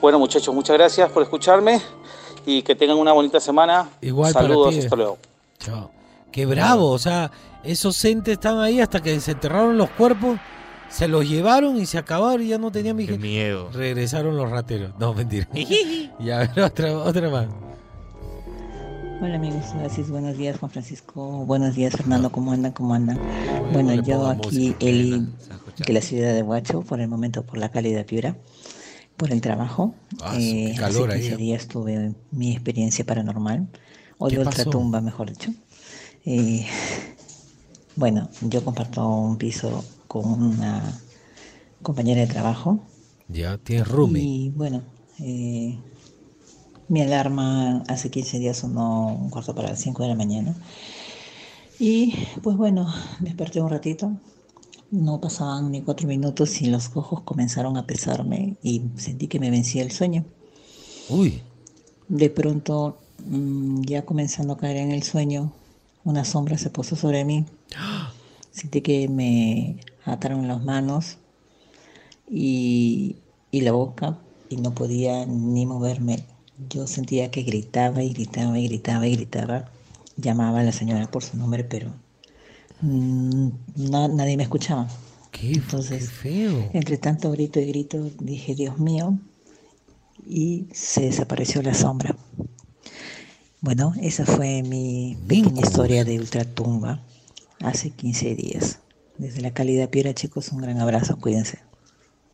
Bueno muchachos, muchas gracias por escucharme y que tengan una bonita semana. Igual para Saludos, ti. hasta luego. Chao. Qué bravo, o sea, esos entes estaban ahí hasta que se enterraron los cuerpos, se los llevaron y se acabaron y ya no tenían qué vigencia. miedo. Regresaron los rateros. No, mentira. y a ver, otra, otra más. Hola amigos, gracias, buenos días Juan Francisco, buenos días Fernando, ¿cómo andan? ¿Cómo andan? Bueno, le yo aquí, Eli, de la ciudad de Huacho, por el momento por la cálida Piura, por el trabajo. Ah, Eh, qué calor hace ahí, 15 ¿eh? días tuve mi experiencia paranormal, o ¿Qué de pasó? ultratumba, mejor dicho. Eh, <laughs> bueno, yo comparto un piso con una compañera de trabajo. Ya, tienes roomie. Y bueno, eh, mi alarma hace 15 días sonó un cuarto para las 5 de la mañana. Y pues bueno, desperté un ratito. No pasaban ni cuatro minutos y los ojos comenzaron a pesarme y sentí que me vencía el sueño. Uy, De pronto, mm, ya comenzando a caer en el sueño, una sombra se posó sobre mí. <gasps> Sentí que me ataron las manos y, y la boca y no podía ni moverme. Yo sentía que gritaba y gritaba y gritaba y gritaba. Llamaba a la señora por su nombre, pero na- nadie me escuchaba. qué, Entonces, qué feo. Entre tanto grito y grito, dije, Dios mío, y se desapareció la sombra. Bueno, esa fue mi pequeña historia de Ultratumba hace 15 días. Desde la calidad Piedra, chicos, un gran abrazo, cuídense.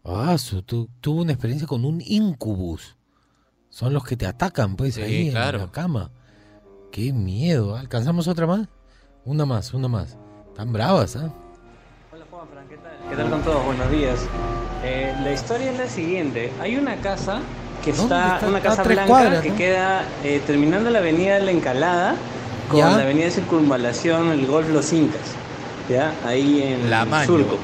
Ah, su, tu- tuvo una experiencia con un incubus. Son los que te atacan, pues, Sí, ahí claro. en la cama. Qué miedo. ¿Alcanzamos otra más? Una más, una más. Tan bravas, ¿ah? ¿Qué tal con todos? Buenos días. Eh, la historia es la siguiente. Hay una casa que ¿Dónde está, está? una casa blanca cuadras, que ¿no? queda eh, terminando la avenida de la Encalada con Ya. la avenida de Circunvalación, el Golf Los Incas. ¿Ya? Ahí en La. Surco.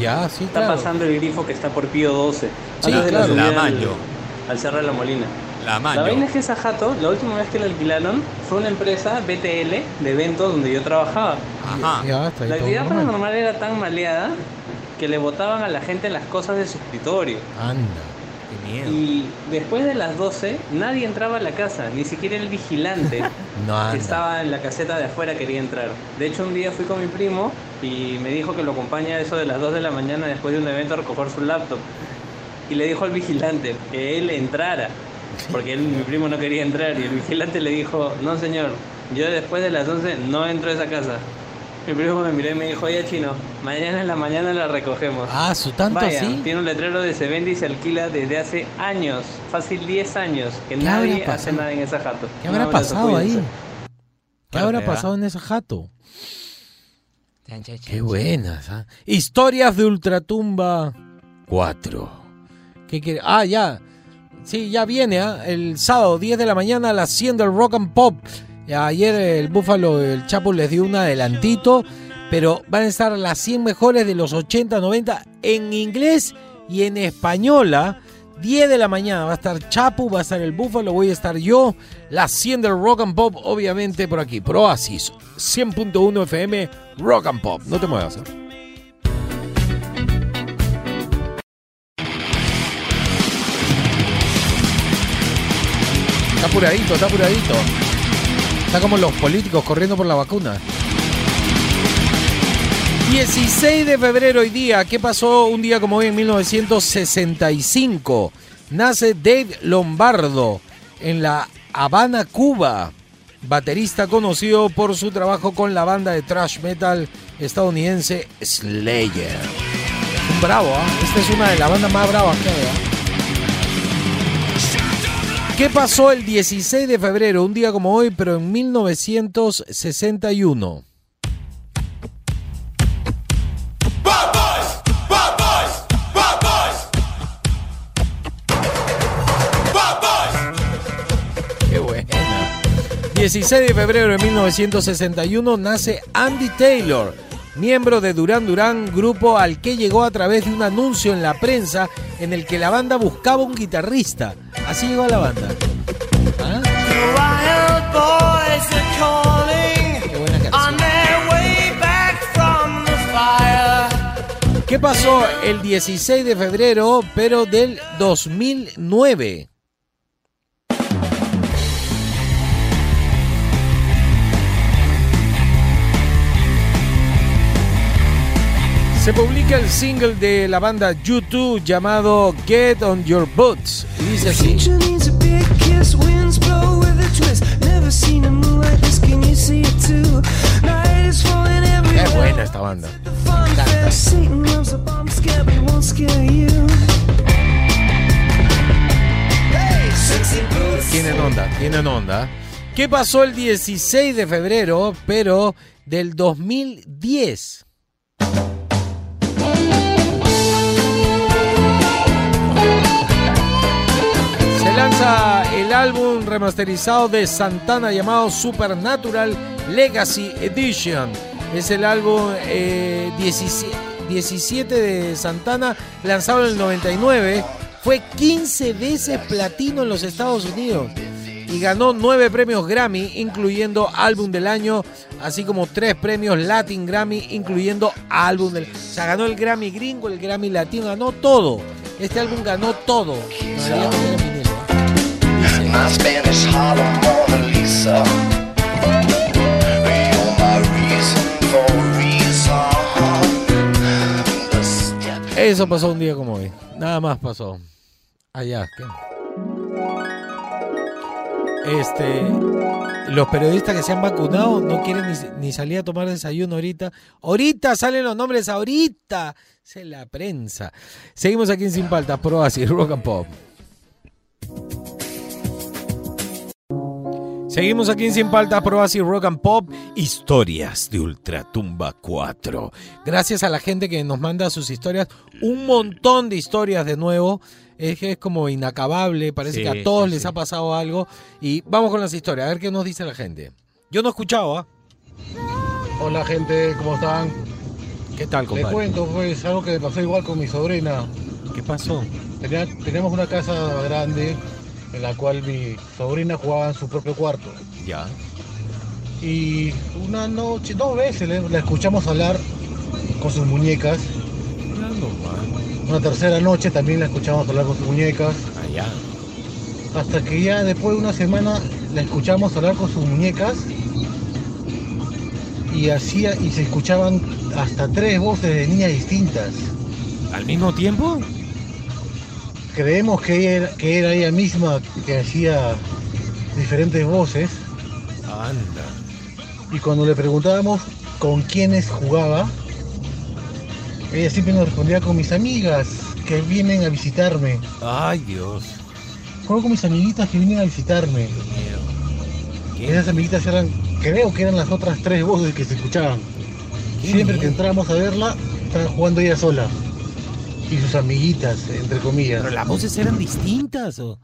Ya, sí, Está claro. pasando el grifo que está por Pío 12. Sí, antes de claro. subida La al- Mayo. Al, Cerro de la Molina. La La vaina es que esa jato, la última vez que la alquilaron, fue una empresa BTL de eventos donde yo trabajaba. Ajá. Ya, está ahí La actividad normal. paranormal era tan maleada que le botaban a la gente las cosas de su escritorio. Anda. Y después de las 12, nadie entraba a la casa, ni siquiera el vigilante <laughs> No que estaba en la caseta de afuera quería entrar. De hecho, un día fui con mi primo y me dijo que lo acompaña a eso de las 2 de la mañana después de un evento a recoger su laptop. Y le dijo al vigilante que él entrara, porque él, mi primo no quería entrar. Y el vigilante le dijo, no señor, yo después de las 11 no entro a esa casa. Mi primo me miró y me dijo, oye chino, mañana en la mañana la recogemos. Ah, su tanto Vaya, así. tiene un letrero de se vende y se alquila desde hace años, fácil 10 años, que ¿Qué nadie habrá hace pasado? nada en esa jato. ¿Qué habrá pasado ahí? ¿Qué habrá pasado en esa jato? Chan, chan, chan, Qué buenas, ¿ah? Historias de Ultratumba 4. ¿Qué quiere? Ah, ya. Sí, ya viene, ¿ah? El sábado, 10 de la mañana, a las 100 del Rock and Pop. Ya, Ayer el Búfalo, el Chapo les dio un adelantito, pero van a estar las 100 mejores de los 80, 90 en inglés y en española. 10 de la mañana va a estar Chapu, va a estar el Búfalo, voy a estar yo. Las 100 del Rock and Pop, obviamente por aquí. Pro Oasis, 100.1 FM, Rock and Pop. No te muevas. ¿eh? Está apuradito, está apuradito. Está como los políticos corriendo por la vacuna. 16 de febrero hoy día. ¿Qué pasó un día como hoy en 1965? Nace Dave Lombardo en la Habana, Cuba. Baterista conocido por su trabajo con la banda de thrash metal estadounidense Slayer. Un bravo, ¿ah? Esta es una de las bandas más bravas que hay. ¿ah? ¿Qué pasó el 16 de febrero? Un día como hoy, pero en 1961. Qué buena. 16 de febrero de 1961 nace Andy Taylor, miembro de Duran Duran, grupo al que llegó a través de un anuncio en la prensa en el que la banda buscaba un guitarrista. Así llegó a la banda. Qué buena canción. ¿Qué pasó el 16 de febrero, pero del 2009? Se publica el single de la banda U2 llamado Get on Your Boots. Y dice así. Qué buena esta banda. Tienen onda, tienen onda. ¿Qué pasó el 16 de febrero, pero del 2010? Lanza el álbum remasterizado de Santana llamado Supernatural Legacy Edition. Es el álbum eh, 17, 17 de Santana, lanzado en el 99. Fue 15 veces platino en los Estados Unidos y ganó 9 premios Grammy, incluyendo álbum del año, así como 3 premios Latin Grammy, incluyendo álbum del... O sea, ganó el Grammy gringo, el Grammy latino, ganó todo. Este álbum ganó todo. Eso pasó un día como hoy. Nada más pasó. Allá. ¿qué? Este, los periodistas que se han vacunado no quieren ni, ni salir a tomar desayuno ahorita. Ahorita salen los nombres, ahorita. Se la prensa. Seguimos aquí en Sin Paltas, Pro así, Rock and Pop. Seguimos aquí en Sin Paltas, Pro así, Rock and Pop. Historias de Ultratumba 4. Gracias a la gente que nos manda sus historias. Un montón de historias de nuevo. Es que es como inacabable. Parece Sí, que a todos sí, les sí. ha pasado algo. Y vamos con las historias, a ver qué nos dice la gente. Yo no he escuchado, ¿ah? Hola gente, ¿cómo están? ¿Qué tal, Les compadre? cuento pues algo que me pasó igual con mi sobrina. ¿Qué pasó? Tenía- teníamos una casa grande en la cual mi sobrina jugaba en su propio cuarto. Ya. Y una noche, dos veces le- la escuchamos hablar con sus muñecas. Una tercera noche también la escuchamos hablar con sus muñecas. Allá. Hasta que ya después de una semana la escuchamos hablar con sus muñecas. Y hacía, y se escuchaban hasta tres voces de niñas distintas. ¿Al mismo tiempo? Creemos que, era, que era ella misma que hacía diferentes voces. Anda. Y cuando le preguntábamos con quiénes jugaba, ella siempre nos respondía con mis amigas que vienen a visitarme. Ay, Dios. Juego con mis amiguitas que vienen a visitarme. Esas amiguitas eran, creo que eran las otras tres voces que se escuchaban. Siempre que entramos a verla, estaba jugando ella sola. Y sus amiguitas, entre comillas. Pero las voces eran distintas o.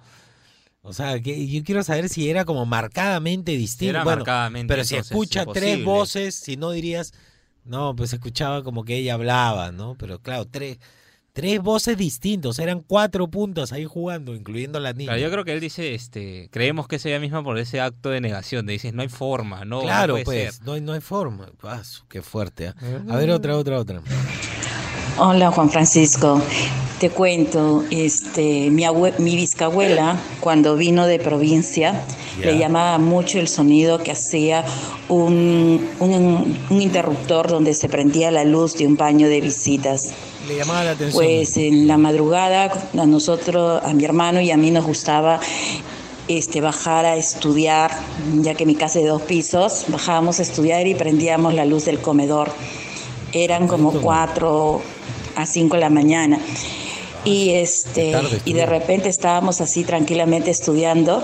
O sea, que yo quiero saber si era como marcadamente distinto. Era Bueno, marcadamente, pero si escucha tres voces, si no dirías, no, pues escuchaba como que ella hablaba, ¿no? Pero claro, tres, tres voces distintas, eran cuatro puntos ahí jugando, incluyendo la niña. Claro, yo creo que él dice, este, creemos que es ella misma por ese acto de negación. De dices, no hay forma, no, no claro, puede pues, ser. no hay, no hay forma. Ah, qué fuerte. ¿ah? A ver, otra, otra, otra. Hola Juan Francisco, te cuento, este, mi, abue- mi bisabuela cuando vino de provincia le llamaba mucho el sonido que hacía un, un- un interruptor donde se prendía la luz de un baño de visitas. Le llamaba la atención. Pues en la madrugada a nosotros, a mi hermano y a mí nos gustaba este, bajar a estudiar, ya que mi casa es de dos pisos, bajábamos a estudiar y prendíamos la luz del comedor. Eran como cuatro a cinco de la mañana. Y, este, Tarde y de repente estábamos así tranquilamente estudiando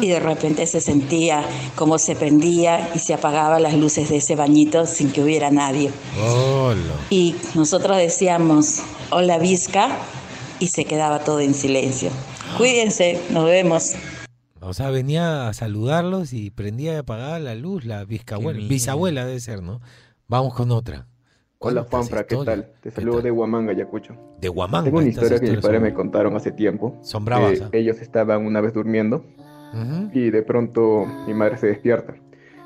y de repente se sentía como se prendía y se apagaban las luces de ese bañito sin que hubiera nadie. Hola. Y nosotros decíamos, hola Vizca, y se quedaba todo en silencio. Cuídense, nos vemos. O sea, venía a saludarlos y prendía y apagaba la luz, la bisabuela. Bisabuela debe ser, ¿no? Vamos con otra. Hola ¿Cuántas Juanfra, ¿qué tal? Te saludo de Huamanga, Ayacucho. De Huamanga. Tengo una historia que mis padres son- me contaron hace tiempo. Son bravas, Eh. Ellos estaban una vez durmiendo Ujú. y de pronto mi madre se despierta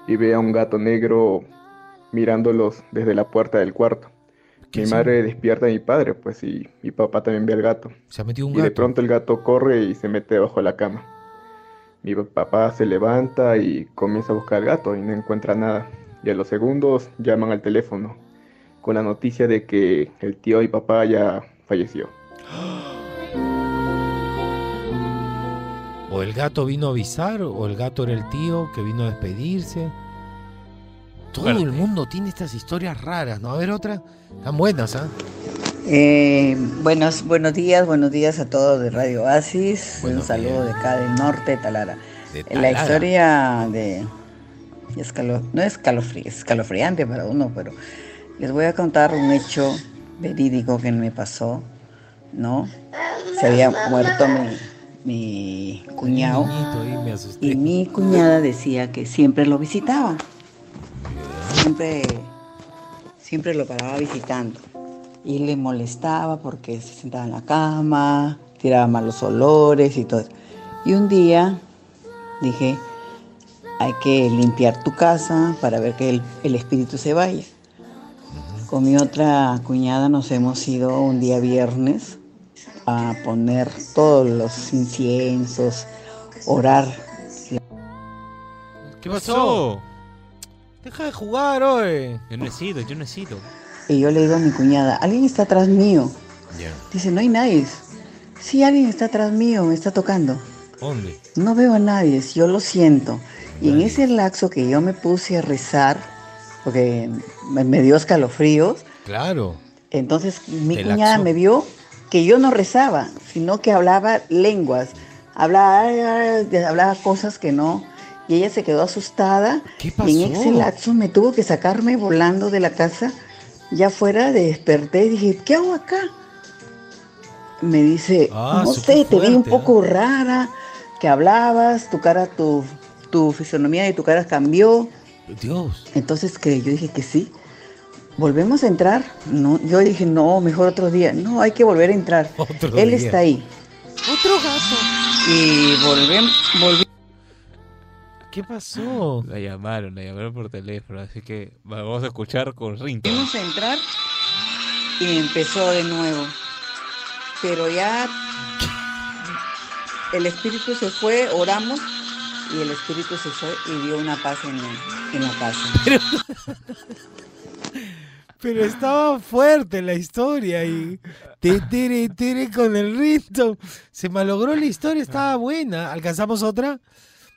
y ve a un gato negro mirándolos desde la puerta del cuarto. Mi madre despierta a mi padre, pues, y mi papá también ve al gato. Se ha metido un y de gato. pronto el gato corre y se mete debajo de la cama. Mi papá se levanta y comienza a buscar al gato y no encuentra nada. Y a los segundos llaman al teléfono con la noticia de que el tío mi papá ya falleció. <gasps> O el gato vino a avisar, o el gato era el tío que vino a despedirse. Todo el mundo tiene estas historias raras, ¿no? A ver otra. Están buenas, ¿ah? Eh, buenos, buenos días, buenos días a todos de Radio Oasis. Un saludo de acá del norte de Talara. De La historia de. escalo- no es escalofri- es escalofriante para uno, pero les voy a contar un hecho verídico que me pasó, ¿no? Se había muerto mi, mi cuñado y mi cuñada decía que siempre lo visitaba. Siempre, siempre lo paraba visitando. Y le molestaba porque se sentaba en la cama, tiraba malos olores y todo. Y un día dije, hay que limpiar tu casa para ver que el, el espíritu se vaya. Con mi otra cuñada nos hemos ido un día viernes a poner todos los inciensos, orar. ¿Qué pasó? Deja de jugar, oye. Yo no he sido, yo no he sido. Y yo le digo a mi cuñada, alguien está atrás mío. Dice, no hay nadie. Sí, alguien está atrás mío, me está tocando. ¿Dónde? No veo a nadie, yo lo siento. Y en ese laxo que yo me puse a rezar, porque me, dio escalofríos, Claro. entonces mi Te cuñada laxó. me vio que yo no rezaba, sino que hablaba lenguas, hablaba, hablaba cosas que no. Y ella se quedó asustada. ¿Qué Y en pasó? ese lapso me tuvo que sacarme volando de la casa. Ya afuera desperté y dije, ¿qué hago acá? Me dice, Ah, no sé, te vi un ¿eh? poco rara, que hablabas, tu cara, tu, tu fisonomía de tu cara cambió. Dios. Entonces que yo dije que sí. ¿Volvemos a entrar? No, yo dije, no, mejor otro día. No, hay que volver a entrar. <laughs> Otro Él día. está ahí. Otro gato. Y volvemos, volvi- ¿Qué pasó? La llamaron, la llamaron por teléfono, así que vamos a escuchar con Rinto. volvimos a entrar y empezó de nuevo. Pero ya el espíritu se fue, oramos y el espíritu se fue y dio una paz en, la casa. <laughs> Pero estaba fuerte la historia y te tere con el ritmo. Se malogró la historia, estaba buena. ¿Alcanzamos otra?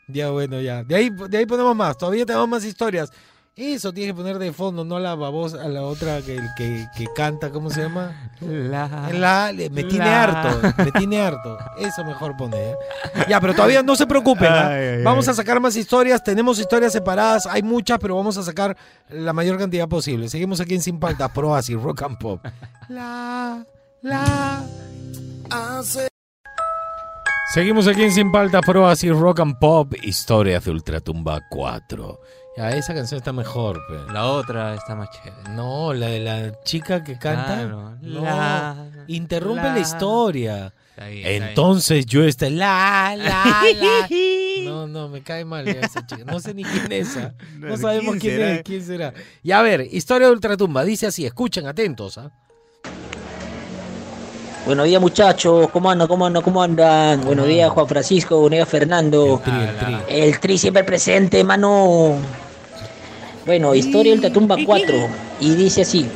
Ya, bueno, ya. De ahí, de ahí ponemos más. Todavía tenemos más historias. Eso tienes que poner de fondo, no la babosa, a la otra que, que, que canta, ¿cómo se llama? La. La, me tiene La. harto, me tiene harto. Eso mejor poner. ¿eh? Ya, pero todavía no se preocupen. ¿ah? Ay, ay, Vamos ay. a sacar más historias. Tenemos historias separadas. Hay muchas, pero vamos a sacar la mayor cantidad posible. Seguimos aquí en Sin Paltas, Pro Así, Rock and Pop. La, la. Seguimos aquí en Sin Paltas, Pro Así, Rock and Pop. Historias de Ultratumba 4. Ya, esa canción está mejor. pe. La otra está más chévere. No, la de la chica que canta. Claro, No, la- interrumpe la, la- historia. Está bien, está bien. Entonces yo este la la la. No, no, me cae mal ya esa chica. No sé ni quién es esa. <laughs> No, sabemos ¿quién quién, será? es, quién será. Y a ver, historia de Ultratumba. Dice así, escuchen atentos. ¿ah? Buenos días muchachos, ¿cómo andan? ¿Cómo andan? ¿Cómo andan? Buenos días Juan Francisco, buenos días Fernando. El tri, el tri. El tri siempre presente, mano. Bueno, historia del Tatumba 4. Y dice así.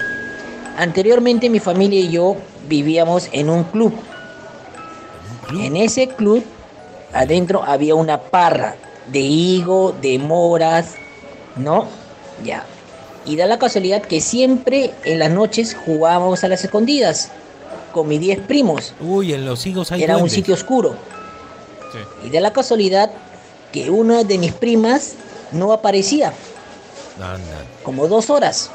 Anteriormente mi familia y yo vivíamos en un club. En ese club adentro había una parra de higo, de moras, ¿no? Ya. Y da la casualidad que siempre en las noches jugábamos a las escondidas con mis 10 primos. Uy, en los higos hay Era un sitio oscuro. Y da la casualidad que una de mis primas no aparecía, Anda. como dos horas.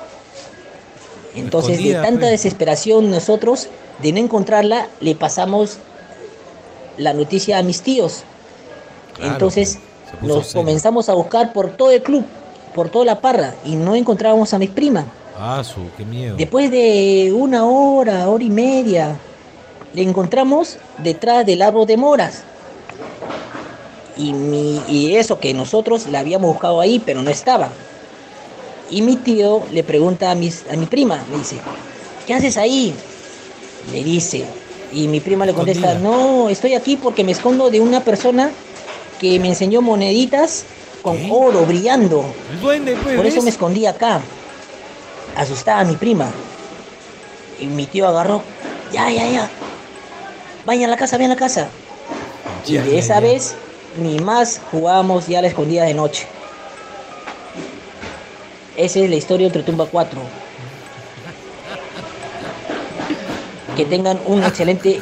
Entonces, Escondida, de tanta pues. desesperación nosotros de no encontrarla, le pasamos la noticia a mis tíos. Claro, Entonces, puso nos serio. comenzamos a buscar por todo el club, por toda la parra, y no encontrábamos a mis primas. Ah, su, qué miedo. Después de una hora, hora y media, le encontramos detrás del árbol de moras. Y, mi- y eso que nosotros la habíamos buscado ahí, pero no estaba. Y mi tío le pregunta a, mis, a mi prima, le dice, ¿qué haces ahí? Le dice. Y mi prima le contesta, no, estoy aquí porque me escondo de una persona que me enseñó moneditas con oro brillando. Duende, pues. Por eso me escondí acá. Asustada mi prima. Y mi tío agarró. Ya, ya, ya. Vayan a la casa, vayan a la casa. Y Ya, de ya, esa ya. vez, ni más jugábamos ya a la escondida de noche. Esa es la historia del Tumba 4. Que tengan un excelente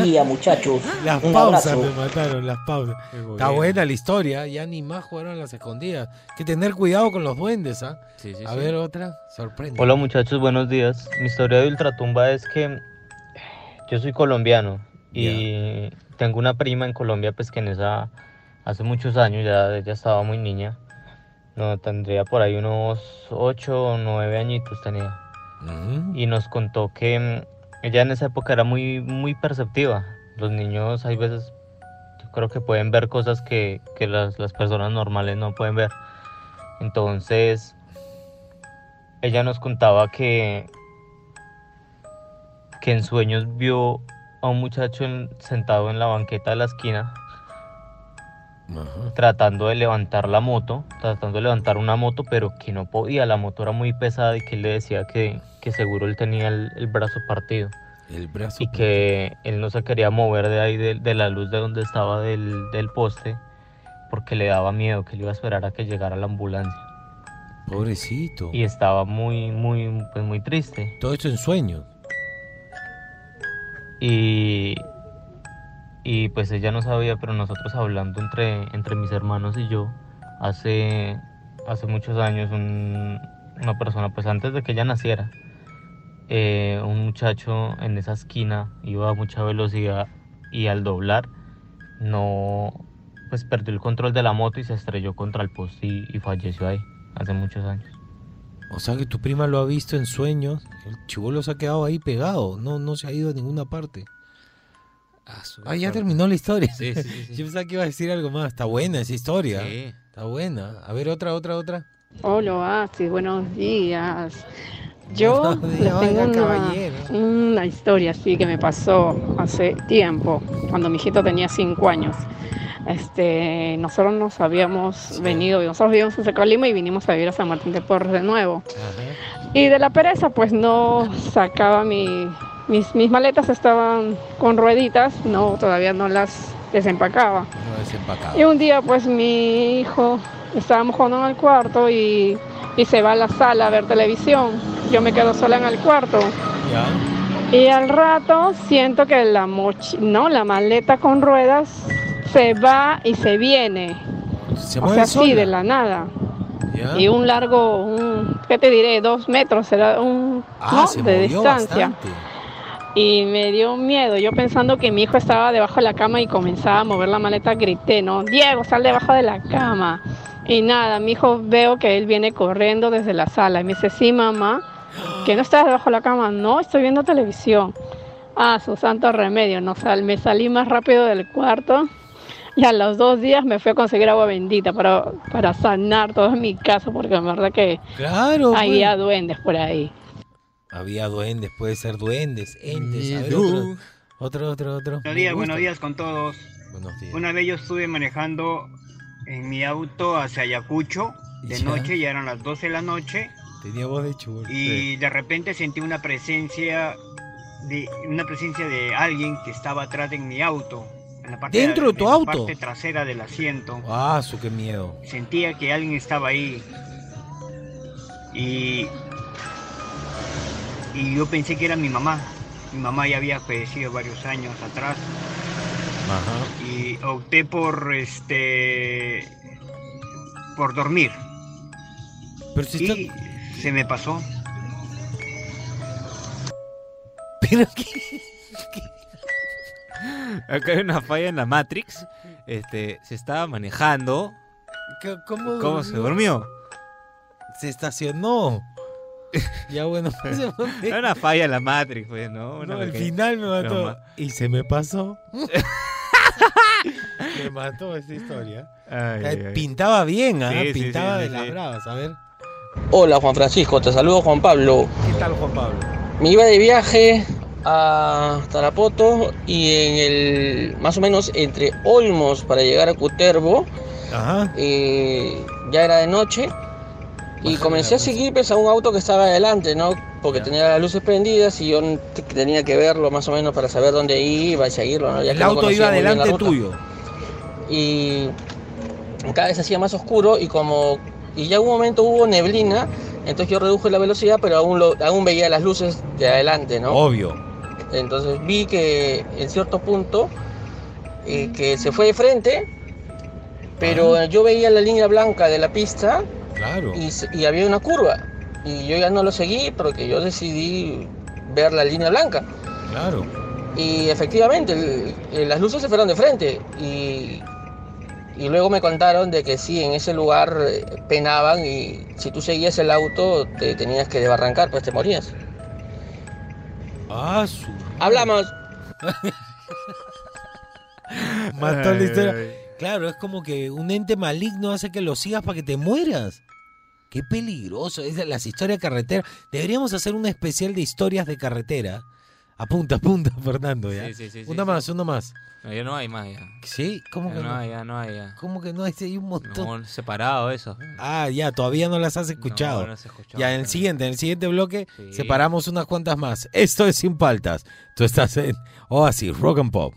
día, muchachos. Las un pausas abrazo. me mataron, las pausas. Está bien. buena la historia, ya ni más jugaron las escondidas. Hay que tener cuidado con los duendes, ¿ah? Sí, sí, A sí. ver, otra, sorprende. Hola muchachos, buenos días. Mi historia de Ultratumba es que yo soy colombiano y tengo una prima en Colombia pues que en esa hace muchos años ya ella estaba muy niña. No, tendría por ahí unos 8 o 9 añitos tenía. Mm. Y nos contó que mm, ella en esa época era muy muy perceptiva. Los niños hay veces yo creo que pueden ver cosas que, que las, las personas normales no pueden ver. Entonces, ella nos contaba que, que en sueños vio a un muchacho en- sentado en la banqueta de la esquina tratando de levantar la moto, tratando de levantar una moto, pero que no podía, la moto era muy pesada y que él le decía que, que seguro él tenía el, el brazo partido. El brazo. y que él no se quería mover de ahí, de, de la luz de donde estaba del, del poste, porque le daba miedo, que él iba a esperar a que llegara la ambulancia. Pobrecito. Y estaba muy, muy, pues muy triste. Todo esto en sueños. Y, y pues ella no sabía, pero nosotros hablando entre, entre mis hermanos y yo, hace, hace muchos años, un- una persona, pues antes de que ella naciera, eh, un muchacho en esa esquina iba a mucha velocidad y al doblar no, pues perdió el control de la moto y se estrelló contra el poste y, y falleció ahí, hace muchos años. O sea que tu prima lo ha visto en sueños. El chivolo se ha quedado ahí pegado. No, no se ha ido a ninguna parte. Ah, ya terminó la historia. Sí, sí, sí, sí. Yo pensaba que iba a decir algo más. Está buena esa historia. Sí. Está buena. A ver, otra, otra, otra. Hola, Oasis, buenos días. Yo Buenos les días, tengo oiga, una, caballero. una historia así que me pasó hace tiempo, cuando mi hijito tenía cinco años. Este, nosotros nos habíamos venido, nosotros vivíamos en Colima y vinimos a vivir a San Martín de Porres de nuevo. Y de la pereza, pues no sacaba mi, mis, mis maletas estaban con rueditas, no, todavía no las desempacaba. No. Y un día pues mi hijo, estábamos jugando en el cuarto y, y se va a la sala a ver televisión. Yo me quedo sola en el cuarto. Ya. Y al rato siento que la mochi no, la maleta con ruedas se va y se viene. Se o sea, así de la nada. Ya. Y un largo, un, ¿qué te diré? Dos metros, era un Ah, ¿no? se de distancia. bastante. Y me dio miedo. Yo pensando que mi hijo estaba debajo de la cama y comenzaba a mover la maleta, grité, no, Diego, sal debajo de la cama. Y nada, mi hijo veo que él viene corriendo desde la sala y me dice, sí, mamá, que no estás debajo de la cama. No, estoy viendo televisión. Ah, su santo remedio. No, sal, me salí más rápido del cuarto y a los dos días me fui a conseguir agua bendita para, para sanar todo mi casa porque en verdad que Claro. había pues. duendes por ahí. Había duendes, puede ser duendes, entes. A ver, otro, otro, otro, otro. Buenos días, buenos días con todos. Buenos días. Una vez yo estuve manejando en mi auto hacia Ayacucho de Ya. noche, ya eran las 12 de la noche, Tenía voz de chulo. y de repente sentí una presencia de una presencia de alguien que estaba atrás de mi auto, en la parte ¿Dentro de tu la auto? parte trasera del asiento. Ah, su qué miedo. Sentía que alguien estaba ahí. Y y yo pensé que era mi mamá. Mi mamá ya había fallecido varios años atrás. Ajá. y opté por este por dormir Pero si y se me pasó <laughs> Pero Acá hay una falla en la Matrix. Este, se estaba manejando. ¿Qué- ¿Cómo, ¿Cómo se durmió? Se estacionó. <laughs> ya bueno, <laughs> pues. Era una falla en la Matrix, pues, ¿no? Una No, al pequeña- final me mató. Y se me pasó. <laughs> me mató esa historia. Ay, Eh, ay. Pintaba bien, ¿ah? Sí, Pintaba sí, de sí, las bravas. A ver. Hola Juan Francisco, te saludo Juan Pablo. ¿Qué tal, Juan Pablo? Me iba de viaje a Tarapoto y en el más o menos entre Olmos para llegar a Cutervo, eh, ya era de noche y comencé a seguir pues, a un auto que estaba adelante, ¿no? Porque tenía las luces prendidas y yo tenía que verlo más o menos para saber dónde iba y seguirlo, ¿no? Ya El no auto iba muy bien la delante ruta. tuyo. y cada vez se hacía más oscuro y como y ya un momento hubo neblina, entonces yo reduje la velocidad, pero aún lo, aún veía las luces de adelante, ¿no? Obvio. Entonces vi que en cierto punto eh, que se fue de frente, pero yo veía la línea blanca de la pista Claro. y, había una curva y yo ya no lo seguí porque yo decidí ver la línea blanca. Claro. Y efectivamente, el- las luces se fueron de frente y, y luego me contaron de que sí, en ese lugar eh, penaban y si tú seguías el auto te tenías que desbarrancar, pues te morías. Ah, su. Hablamos. <laughs> Mató la Ay, historia. Claro, es como que un ente maligno hace que lo sigas para que te mueras. Qué peligroso. Es las historias de carretera. Deberíamos hacer un especial de historias de carretera. Apunta, apunta, <laughs> Fernando, ya. Sí, sí, sí, una más, una más. No, ya no hay más ya. ¿Sí? ¿Cómo Ya que no no? hay, ya no hay ya. ¿Cómo que no? Este hay un montón. No, separado eso. Ah, ya, todavía no las has escuchado. No, no las he escuchado, ya, en el siguiente, en el siguiente bloque, separamos unas cuantas más. Esto es Sin Paltas. Tú estás en Oasis, Rock and Pop.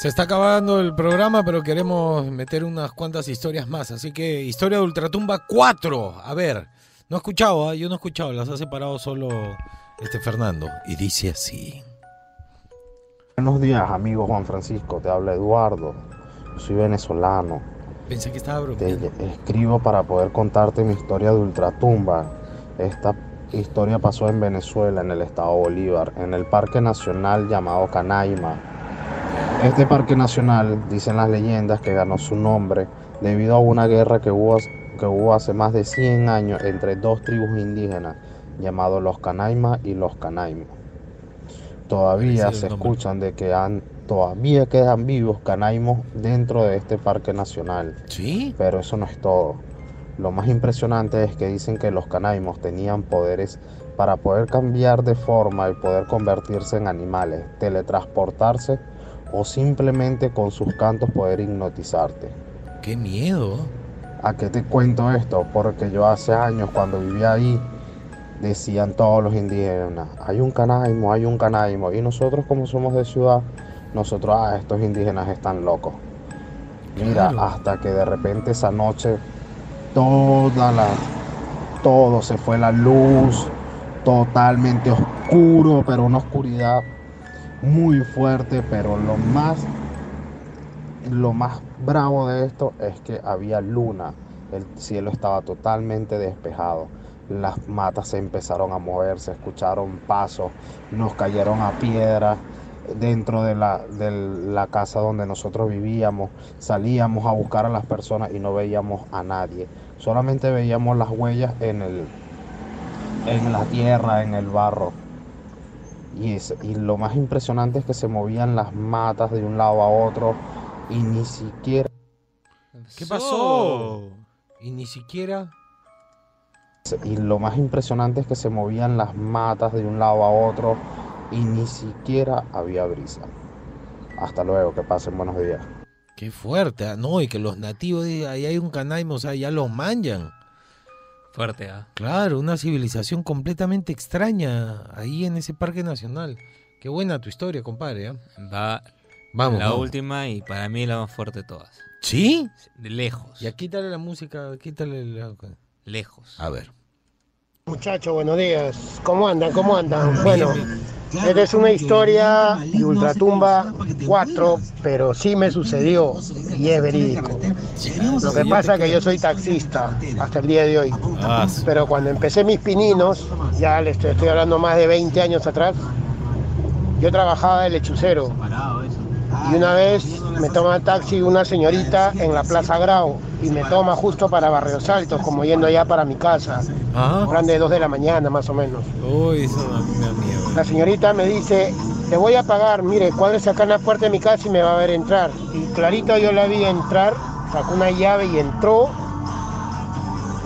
Se está acabando el programa, pero queremos meter unas cuantas historias más. Así que, historia de Ultratumba 4. A ver, no he escuchado, ¿ah? yo no he escuchado, las ha separado solo este Fernando. Y dice así. Buenos días, amigo Juan Francisco. Te habla Eduardo. Soy venezolano. Pensé que estaba Te bromeando. escribo para poder contarte mi historia de ultratumba. Esta historia pasó en Venezuela, en el estado Bolívar, en el Parque Nacional llamado Canaima. Este parque nacional, dicen las leyendas, que ganó su nombre debido a una guerra que hubo, que hubo hace más de 100 años entre dos tribus indígenas llamados los Canaima y los Canaima. Todavía se escuchan de que han, todavía quedan vivos canaimos dentro de este parque nacional. Sí. Pero eso no es todo. Lo más impresionante es que dicen que los canaimos tenían poderes para poder cambiar de forma y poder convertirse en animales, teletransportarse o simplemente con sus cantos poder hipnotizarte. ¡Qué miedo! ¿A qué te cuento esto? Porque yo hace años cuando vivía ahí decían todos los indígenas, hay un canaimo, hay un canaimo. Y nosotros como somos de ciudad, nosotros, ah, estos indígenas están locos. Mira, Claro. hasta que de repente esa noche toda la, todo se fue la luz, totalmente oscuro, pero una oscuridad muy fuerte, pero lo más lo más bravo de esto es que había luna, el cielo estaba totalmente despejado, las matas se empezaron a mover, se escucharon pasos, nos cayeron a piedra dentro de la, de la casa donde nosotros vivíamos, salíamos a buscar a las personas y no veíamos a nadie, solamente veíamos las huellas en, el, en la tierra, en el barro. Y, es- y lo más impresionante es que se movían las matas de un lado a otro y ni siquiera ¿Qué pasó? Y ni siquiera. y lo más impresionante es que se movían las matas de un lado a otro y ni siquiera había brisa. Hasta luego, que pasen buenos días. Qué fuerte. ah, No, y que los nativos, de ahí hay un canaimo, o sea, ya los manjan. Fuerte, ¿ah? Claro, una civilización completamente extraña ahí en ese parque nacional. Qué buena tu historia, compadre. ¿ah? Va Vamos, la vamos. última y para mí la más fuerte de todas. ¿Sí? De lejos. Ya quítale la música, quítale la... Lejos. A ver. Muchachos, buenos días. ¿Cómo andan? ¿Cómo andan? Bueno, esta es una historia de Ultratumba 4, pero sí me sucedió y es verídico. Lo que pasa es que yo soy taxista hasta el día de hoy. Ah, Pero cuando empecé mis pininos, ya les estoy, estoy hablando más de 20 años atrás, yo trabajaba de lechucero. Y una vez me toma taxi una señorita en la Plaza Grau y me toma justo para Barrios Altos, como yendo allá para mi casa. Ajá. Eran de 2 de la mañana más o menos. Uy, eso me miedo. La señorita me dice, te voy a pagar, mire, cuádrese acá en la puerta de mi casa y me va a ver entrar. Y clarito yo la vi entrar, sacó una llave y entró.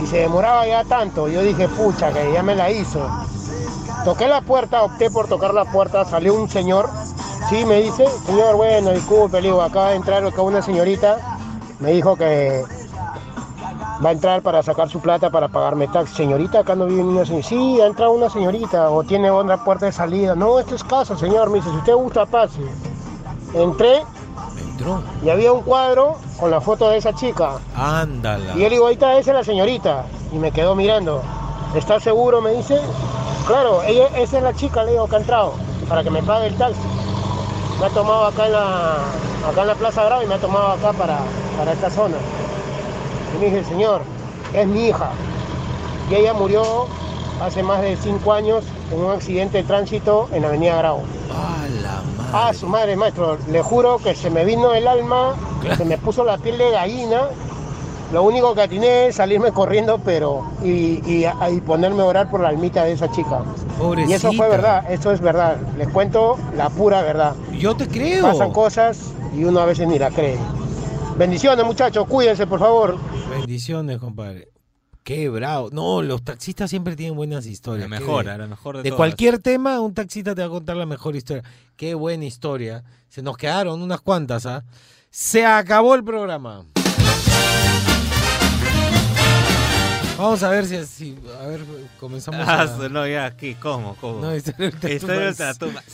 Y se demoraba ya tanto. Yo dije, pucha, que ya me la hizo. Toqué la puerta, opté por tocar la puerta, salió un señor. Sí, me dice, señor, bueno, disculpe, le digo, acaba de entrar acá una señorita. Me dijo que va a entrar para sacar su plata para pagarme taxi. Señorita, acá no vive ninguna señorita. Sí, ha entrado una señorita o tiene otra puerta de salida. No, esto es casa, señor. Me dice, si usted gusta, pase. Entré Entró. y había un cuadro con la foto de esa chica. Ándala. Y yo le digo, ahí está, esa es la señorita. Y me quedó mirando. ¿Estás seguro? Me dice. Claro, ella, esa es la chica, le digo, que ha entrado para que me pague el taxi. Me ha tomado acá en la, acá en la Plaza Grau y me ha tomado acá para, para esta zona. Y me dice, señor, es mi hija. Y ella murió hace más de cinco años en un accidente de tránsito en Avenida Grau. Ah, la madre. Ah, su madre, maestro, le juro que se me vino el alma, se me puso la piel de gallina. Lo único que atiné es salirme corriendo, pero y, y- y ponerme a orar por la almita de esa chica. Y eso fue Pobrecita. verdad, eso es verdad. Les cuento la pura verdad. Yo te creo. Pasan cosas y uno a veces ni la cree. Bendiciones, muchachos, cuídense, por favor. Bendiciones, compadre. Qué bravo. No, los taxistas siempre tienen buenas historias. La mejor, bien. la mejor de De todas. cualquier tema, un taxista te va a contar la mejor historia. Qué buena historia. Se nos quedaron unas cuantas, ¿ah? Se acabó el programa. Vamos a ver si, si- a ver, comenzamos. Ah, a- no, ya, ¿qué? ¿Cómo? ¿Cómo? No, Historia Ultratumba cinco.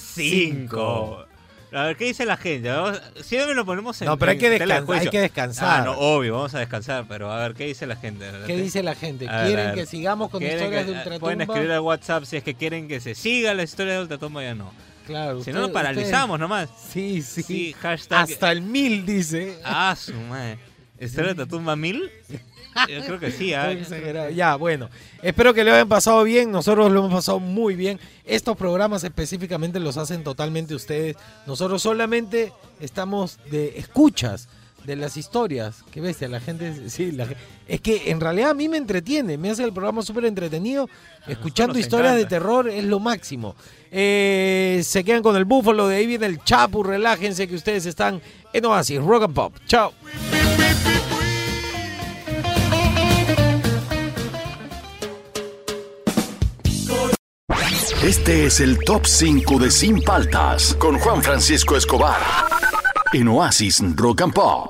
Cinco. A ver, ¿qué dice la gente? Vamos- siempre lo ponemos en No, pero hay que descansar, hay que descansar. Ah, no, obvio, vamos a descansar, pero a ver, ¿qué dice la gente? ¿Qué dice la gente? A ¿Quieren ver. que sigamos con ¿Quieren historias que- de Ultratumba? Pueden escribir al WhatsApp si es que quieren que se siga la historia de Ultratumba, ya no. Claro. Si no, nos paralizamos usted- nomás. Sí, sí. Sí, hashtag. Hasta el mil, dice. Ah, su madre. ¿Historia de Ultratumba mil? <laughs> Yo creo que sí, ¿ah? Estoy exagerado. Ya, bueno. Espero que lo hayan pasado bien. Nosotros lo hemos pasado muy bien. Estos programas específicamente los hacen totalmente ustedes. Nosotros solamente estamos de escuchas de las historias. Qué bestia, la gente. Sí, la, es que en realidad a mí me entretiene. Me hace el programa súper entretenido. Escuchando historias de terror es lo máximo. Eh, se quedan con el búfalo. De ahí viene el chapu. Relájense que ustedes están en Oasis Rock and Pop. Chao. Este es el top 5 de Sin Paltas con Juan Francisco Escobar en Oasis Rock and Pop.